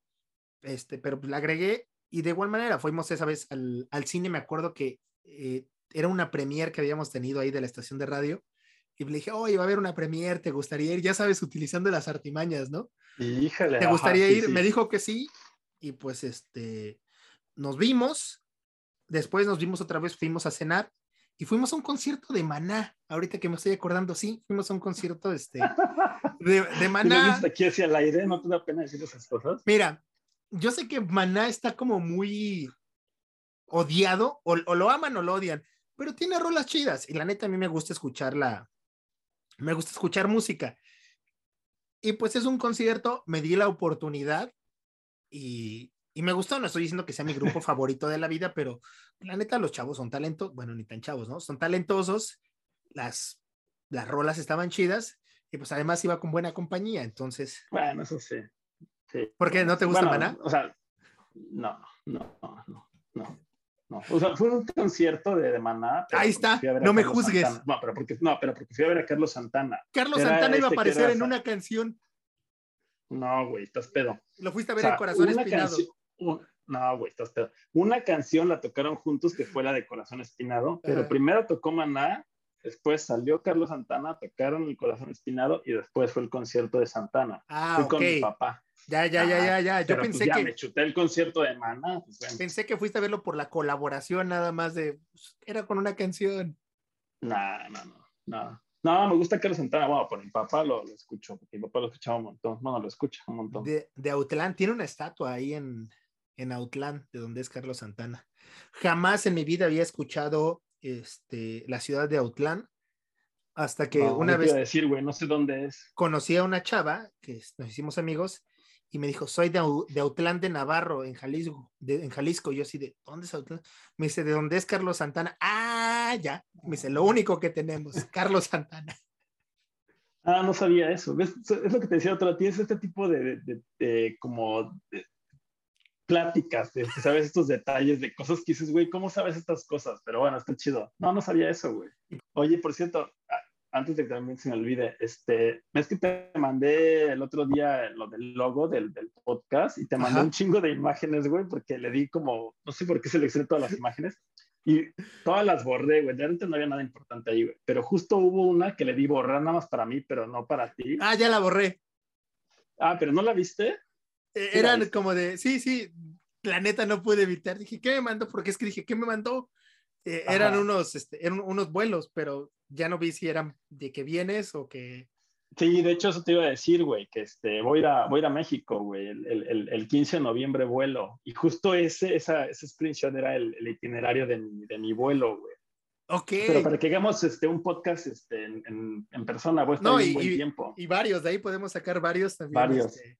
este, pero pues la agregué y de igual manera fuimos esa vez al, al cine, me acuerdo que eh, era una premier que habíamos tenido ahí de la estación de radio y le dije, oye, va a haber una premier, ¿te gustaría ir? Ya sabes, utilizando las artimañas, ¿no? Híjole. ¿Te gustaría ir? Me dijo que sí y pues este, nos vimos, después nos vimos otra vez, fuimos a cenar y fuimos a un concierto de Maná. Ahorita que me estoy acordando, sí, fuimos a un concierto este, de, de (laughs) Maná. aquí hacia el aire? ¿No te da pena decir esas cosas? Mira, yo sé que Maná está como muy odiado, o, o, lo aman o lo odian, pero tiene rolas chidas. Y la neta, a mí me gusta escucharla, me gusta escuchar música. Y pues es un concierto, me di la oportunidad y, y me gustó, no estoy diciendo que sea mi grupo (laughs) favorito de la vida, pero la neta los chavos son talentos, bueno, ni tan chavos, ¿no? Son talentosos, las, las rolas estaban chidas y pues además iba con buena compañía, entonces. Bueno, eso sí. Sí. ¿Por qué? ¿No te gusta Bueno, Maná? O sea, no, no, no, no. no. O sea, fue un concierto de, de Maná. Ahí está, no me Carlos juzgues. Santana. No pero, porque, no, pero porque fui a ver a Carlos Santana. Carlos Era Santana iba a este aparecer en una canción. No, güey, estás pedo. Lo fuiste a ver O sea, en Corazón Espinado. un- no, güey, estás pedo. Una canción la tocaron juntos que fue la de Corazón Espinado, pero Ajá. primero tocó Maná, después salió Carlos Santana, tocaron el Corazón Espinado y después fue el concierto de Santana. Ah, Fui con mi papá. Ya, ya, ya, ya, ya. Yo Pero, pues, pensé ya que me chuté el concierto de Maná. pues, bueno. pensé que fuiste a verlo por la colaboración nada más de pues, era con una canción. No, no, no, no. No, me gusta Carlos Santana. Bueno, por mi papá lo, lo escucho, porque mi papá lo escuchaba un montón. Bueno, lo escucha un montón. De, de Autlán. Tiene una estatua ahí en, en Autlán, de donde es Carlos Santana. Jamás en mi vida había escuchado este, la ciudad de Autlán hasta que No, una vez decir, güey, no sé dónde es. conocí a una chava que nos hicimos amigos y me dijo, soy de, de Autlán de Navarro, en Jalisco. De, en Jalisco. Yo así de, ¿dónde es Autlán? Me dice, ¿de dónde es Carlos Santana? Ah, ya. Me dice, lo único que tenemos, (laughs) Carlos Santana. Ah, no sabía eso. ¿Ves? Es lo que te decía otra. Tienes este tipo de, de- de- como de pláticas, de sabes estos detalles de cosas que dices, güey, ¿cómo sabes estas cosas? Pero bueno, está chido. No, no sabía eso, güey. Oye, por cierto, antes de que también se me olvide, este, ves que te mandé el otro día lo del logo del, del podcast y te mandé Ajá. un chingo de imágenes, güey, porque le di como, no sé por qué seleccioné todas las imágenes y todas las borré, güey. Realmente no había nada importante ahí, güey. Pero justo hubo una que le di borrar nada más para mí, pero no para ti. Ah, ya la borré. Ah, pero ¿no la viste? Eh, Sí, Eran como de, sí, sí, la neta no pude evitar. Dije, ¿qué me mandó? Porque es que dije, ¿qué me mandó? Eh, eran unos, este, eran unos vuelos, pero ya no vi si eran de que vienes o que. Sí, de hecho eso te iba a decir, güey, que este, voy, a ir a, voy a México, güey, el, el- el- el 15 de noviembre vuelo. Y justo ese, esa, ese screenshot era el, el itinerario de mi, de mi vuelo, güey. Ok. Pero para que hagamos este, un podcast este, en, en, en persona, voy a estar No, un y- buen y- tiempo. Y varios, de ahí podemos sacar varios también. Varios. este,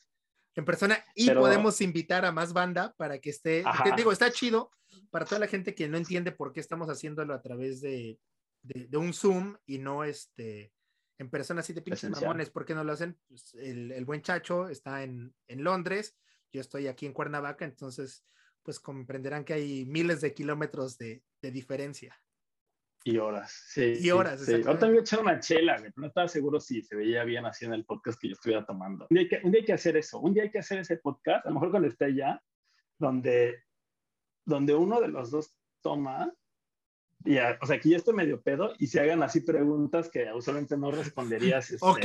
en persona y Pero- podemos invitar a más banda para que esté. Te digo, está chido para toda la gente que no entiende por qué estamos haciéndolo a través de, de, de un Zoom y no este en persona así de pinches mamones. ¿Por qué no lo hacen? Pues, el, el buen Chacho está en, en Londres, yo estoy aquí en Cuernavaca, entonces pues comprenderán que hay miles de kilómetros de, de diferencia. Y horas, sí. Y horas, sí. Ahorita me voy a echar una chela, güey, pero no estaba seguro si se veía bien así en el podcast que yo estuviera tomando. Un día, hay que, un día hay que hacer eso, un día hay que hacer ese podcast, a lo mejor cuando esté allá, donde, donde uno de los dos toma, y a- o sea, que ya esté medio pedo y se hagan así preguntas que usualmente no responderías este, Ok,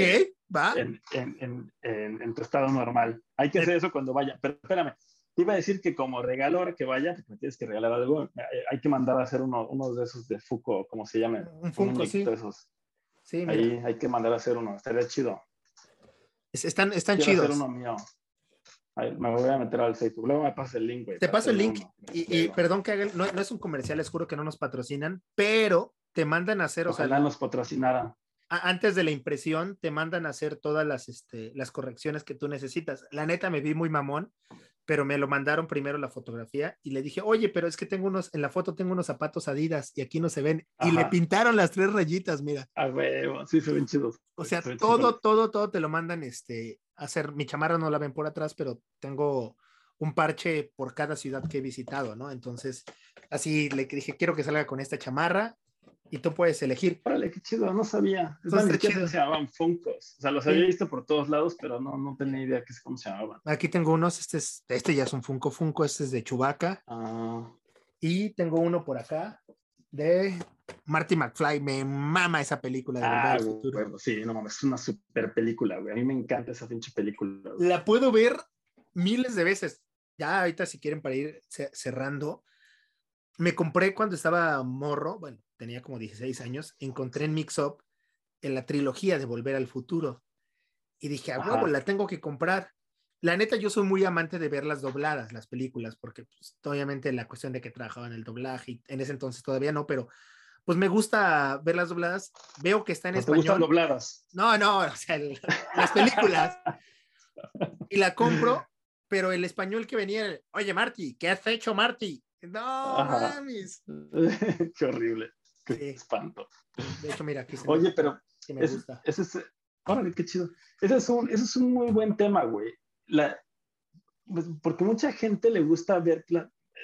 va. en, en, en, en- en tu estado normal. Hay que hacer eso cuando vaya, pero espérame. Iba a decir que como regalo ahora que vaya, porque me tienes que regalar algo, eh, hay que mandar a hacer uno, unos de esos de Fuco, como se llaman. Un Funko, sí. de esos. Sí, mira, Ahí hay que mandar a hacer uno, estaría chido. es- están, están Quiero chidos. hacer uno mío. Ahí, me voy a meter al Facebook. Luego me pasas el link, güey. Te paso el link uno. y, y perdón que haga, el- no, no es un comercial, les juro que no nos patrocinan, pero te mandan a hacer, o sea, Ojalá nos patrocinara. a- antes de la impresión, te mandan a hacer todas las, este, las correcciones que tú necesitas. La neta me vi muy mamón, pero me lo mandaron primero la fotografía y le dije, oye, pero es que tengo unos, en la foto tengo unos zapatos Adidas y aquí no se ven. Y le Ajá. pintaron las tres rayitas, mira. A huevo, sí, se ven chidos. O sea, Se todo, chingones. todo, todo te lo mandan este, a hacer. Mi chamarra no la ven por atrás, pero tengo un parche por cada ciudad que he visitado, ¿no? Entonces, así le dije, quiero que salga con esta chamarra y tú puedes elegir. Órale, qué chido, no sabía. Es Está más, ni siquiera chido. se llamaban Funkos. O sea, los Sí. había visto por todos lados, pero no, no tenía idea que cómo se llamaban. Aquí tengo unos, este, es, este ya es un Funko Funko, este es de Chewbacca. Ah, Y tengo uno por acá de Marty McFly. Me mama esa película de ah, Futuro. bueno, sí, no mames, es una super película, güey. A mí me encanta esa pinche película. güey. La puedo ver miles de veces. Ya ahorita si quieren para ir ce- cerrando. Me compré cuando estaba morro, bueno, tenía como 16 años, encontré en Mix Up en la trilogía de Volver al Futuro. Y dije, a Ajá. huevo, la tengo que comprar. La neta, yo soy muy amante de verlas dobladas, las películas, porque pues, obviamente la cuestión de que trabajaba en el doblaje, y en ese entonces todavía no, pero pues me gusta verlas dobladas. Veo que está en ¿No te gustan español. dobladas? No, no, o sea, el- las películas. y la compro, pero el español que venía, era, oye, Marty, ¿qué has hecho, Marty? No, mames. (laughs) qué horrible. Sí. (laughs) espanto. De hecho, mira, aquí se Oye, pero que me ese, gusta. ese es, órale, qué chido. Ese es un, ese es un muy buen tema, güey. La, pues, porque mucha gente le gusta ver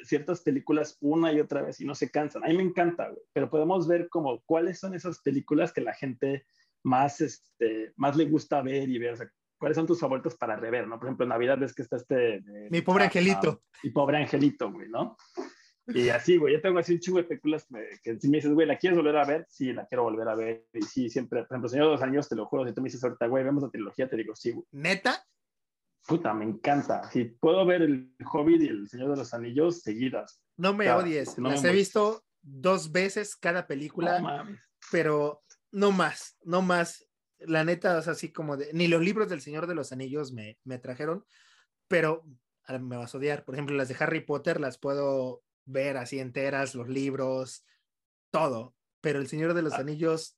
ciertas películas una y otra vez y no se cansan. A mí me encanta, güey, pero podemos ver como cuáles son esas películas que la gente más, este, más le gusta ver y ver, o sea, cuáles son tus favoritos para rever, ¿no? Por ejemplo, en Navidad ves que está este... Mi pobre angelito. Mi pobre angelito, güey, ¿no? Y así, güey, yo tengo así un chingo de películas que, si me dices, güey, ¿la quieres volver a ver? Sí, la quiero volver a ver. Y sí, siempre, por ejemplo, Señor de los Anillos, te lo juro, si tú me dices ahorita, güey, vemos la trilogía, te digo, sí, güey. ¿Neta? Puta, me encanta. Si puedo ver el Hobbit y el Señor de los Anillos seguidas. No me odies, las he visto dos veces cada película, no, pero no más, no más. La neta, es así como de, ni los libros del Señor de los Anillos me, me trajeron, pero me vas a odiar. Por ejemplo, las de Harry Potter las puedo ver así enteras, los libros, todo. Pero El Señor de los ah. Anillos,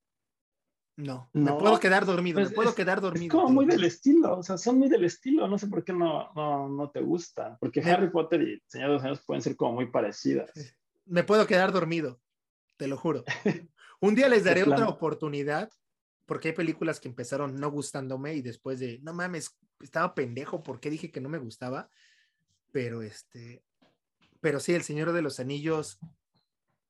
no. no. Me puedo quedar dormido, pues me puedo quedar dormido. Es como muy del estilo, o sea, son muy del estilo. No sé por qué no, no, no te gusta. Porque Harry Potter y El Señor de los Anillos pueden ser como muy parecidas. Me puedo quedar dormido, te lo juro. (laughs) Un día les daré otra oportunidad porque hay películas que empezaron no gustándome y después de, no mames, estaba pendejo, ¿por qué dije que no me gustaba? Pero este, pero sí, El Señor de los Anillos,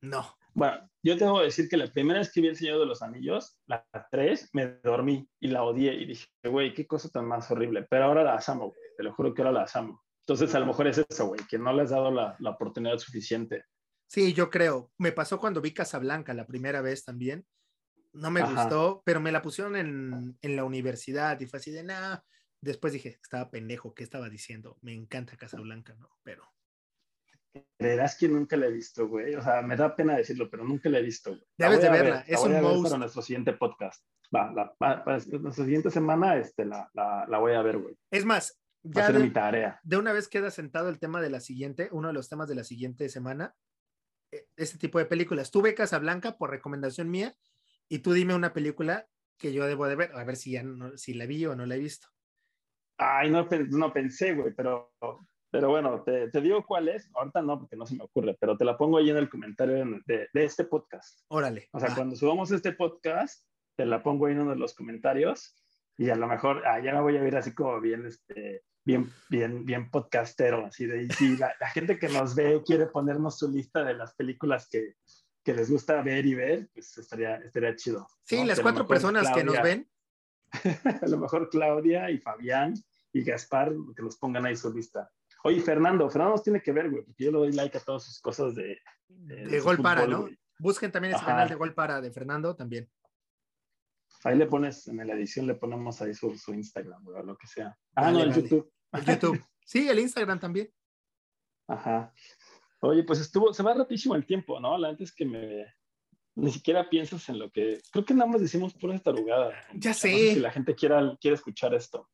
no. Bueno, yo tengo que decir que la primera vez que vi El Señor de los Anillos, la 3, me dormí y la odié y dije, güey, qué cosa tan más horrible. Pero ahora la amo, te lo juro que ahora la amo. Entonces, a lo mejor es eso, güey, que no le has dado la, la oportunidad suficiente. Sí, yo creo. Me pasó cuando vi Casablanca la primera vez también. No me gustó, pero me la pusieron en, en, la universidad y fue así de nada. Después dije, estaba pendejo, ¿qué estaba diciendo? Me encanta Casablanca, ¿no? Pero Creerás que nunca la he visto, güey. O sea, me da pena decirlo, pero nunca la he visto. Güey. Debes de verla. es un voy para nuestro siguiente podcast. Va, la, para nuestra siguiente semana este, la, la, la voy a ver, güey. Es más, ya Va a ser mi tarea. De una vez queda sentado el tema de la siguiente, uno de los temas de la siguiente semana, e, este tipo de películas. Tú ve Casablanca por recomendación mía y tú dime una película que yo debo de ver, a ver si ya no, si la vi o no la he visto. Ay, no, no pensé, güey, pero pero bueno, te, te, digo cuál es. Ahorita no, porque no se me ocurre, pero te la pongo ahí en el comentario de, de este podcast. Órale. O sea, cuando subamos este podcast, te la pongo ahí en uno de los comentarios y a lo mejor ah, ya me voy a ver así como bien, este, bien, bien, bien podcastero, así de, y si la, gente que nos ve quiere ponernos su lista de las películas que, que les gusta ver y ver, pues estaría, estaría chido. Sí, las cuatro personas que nos ven. (laughs) a lo mejor Claudia y Fabián y Gaspar, que nos pongan ahí su lista. Oye, Fernando, Fernando nos tiene que ver, güey, porque yo le doy like a todas sus cosas de... De, Gol Para, ¿no? Busquen también ese canal de Gol Para de Fernando también. Ahí le pones, en la edición le ponemos ahí su, su Instagram, güey, o lo que sea. Ah, no, el YouTube. El YouTube. Sí, el Instagram también. Ajá. Oye, pues estuvo, se va rapidísimo el tiempo, ¿no? Antes que me, ni siquiera piensas en lo que, creo que nada más decimos pura tarugada. Ya sé. si la gente quiera, quiere escuchar esto.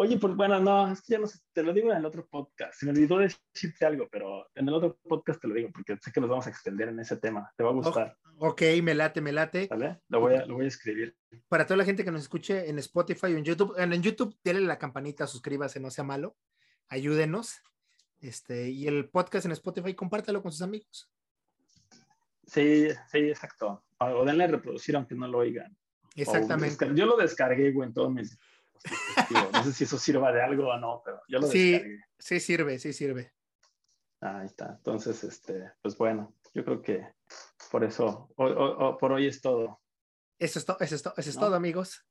Oye, pues bueno, no, es que ya no sé, te lo digo en el otro podcast. Se me olvidó decirte algo, pero en el otro podcast te lo digo porque sé que nos vamos a extender en ese tema. Te va a gustar. ok, me late, me late. ¿Vale? Lo voy, a, lo voy a escribir. Para toda la gente que nos escuche en Spotify o en YouTube, en, YouTube, denle la campanita, suscríbase, no sea malo. Ayúdenos. Este, y el podcast en Spotify, compártelo con sus amigos. Sí, sí, exacto. O denle a reproducir aunque no lo oigan. Exactamente. Yo lo descargué, güey, en todos mis no sé si eso sirva de algo o no, pero yo lo sí, Sí, sirve, sí sirve. Ahí está. Entonces, este, pues bueno, yo creo que por eso, por hoy es todo. Eso es, todo, eso es, todo, eso es todo, amigos.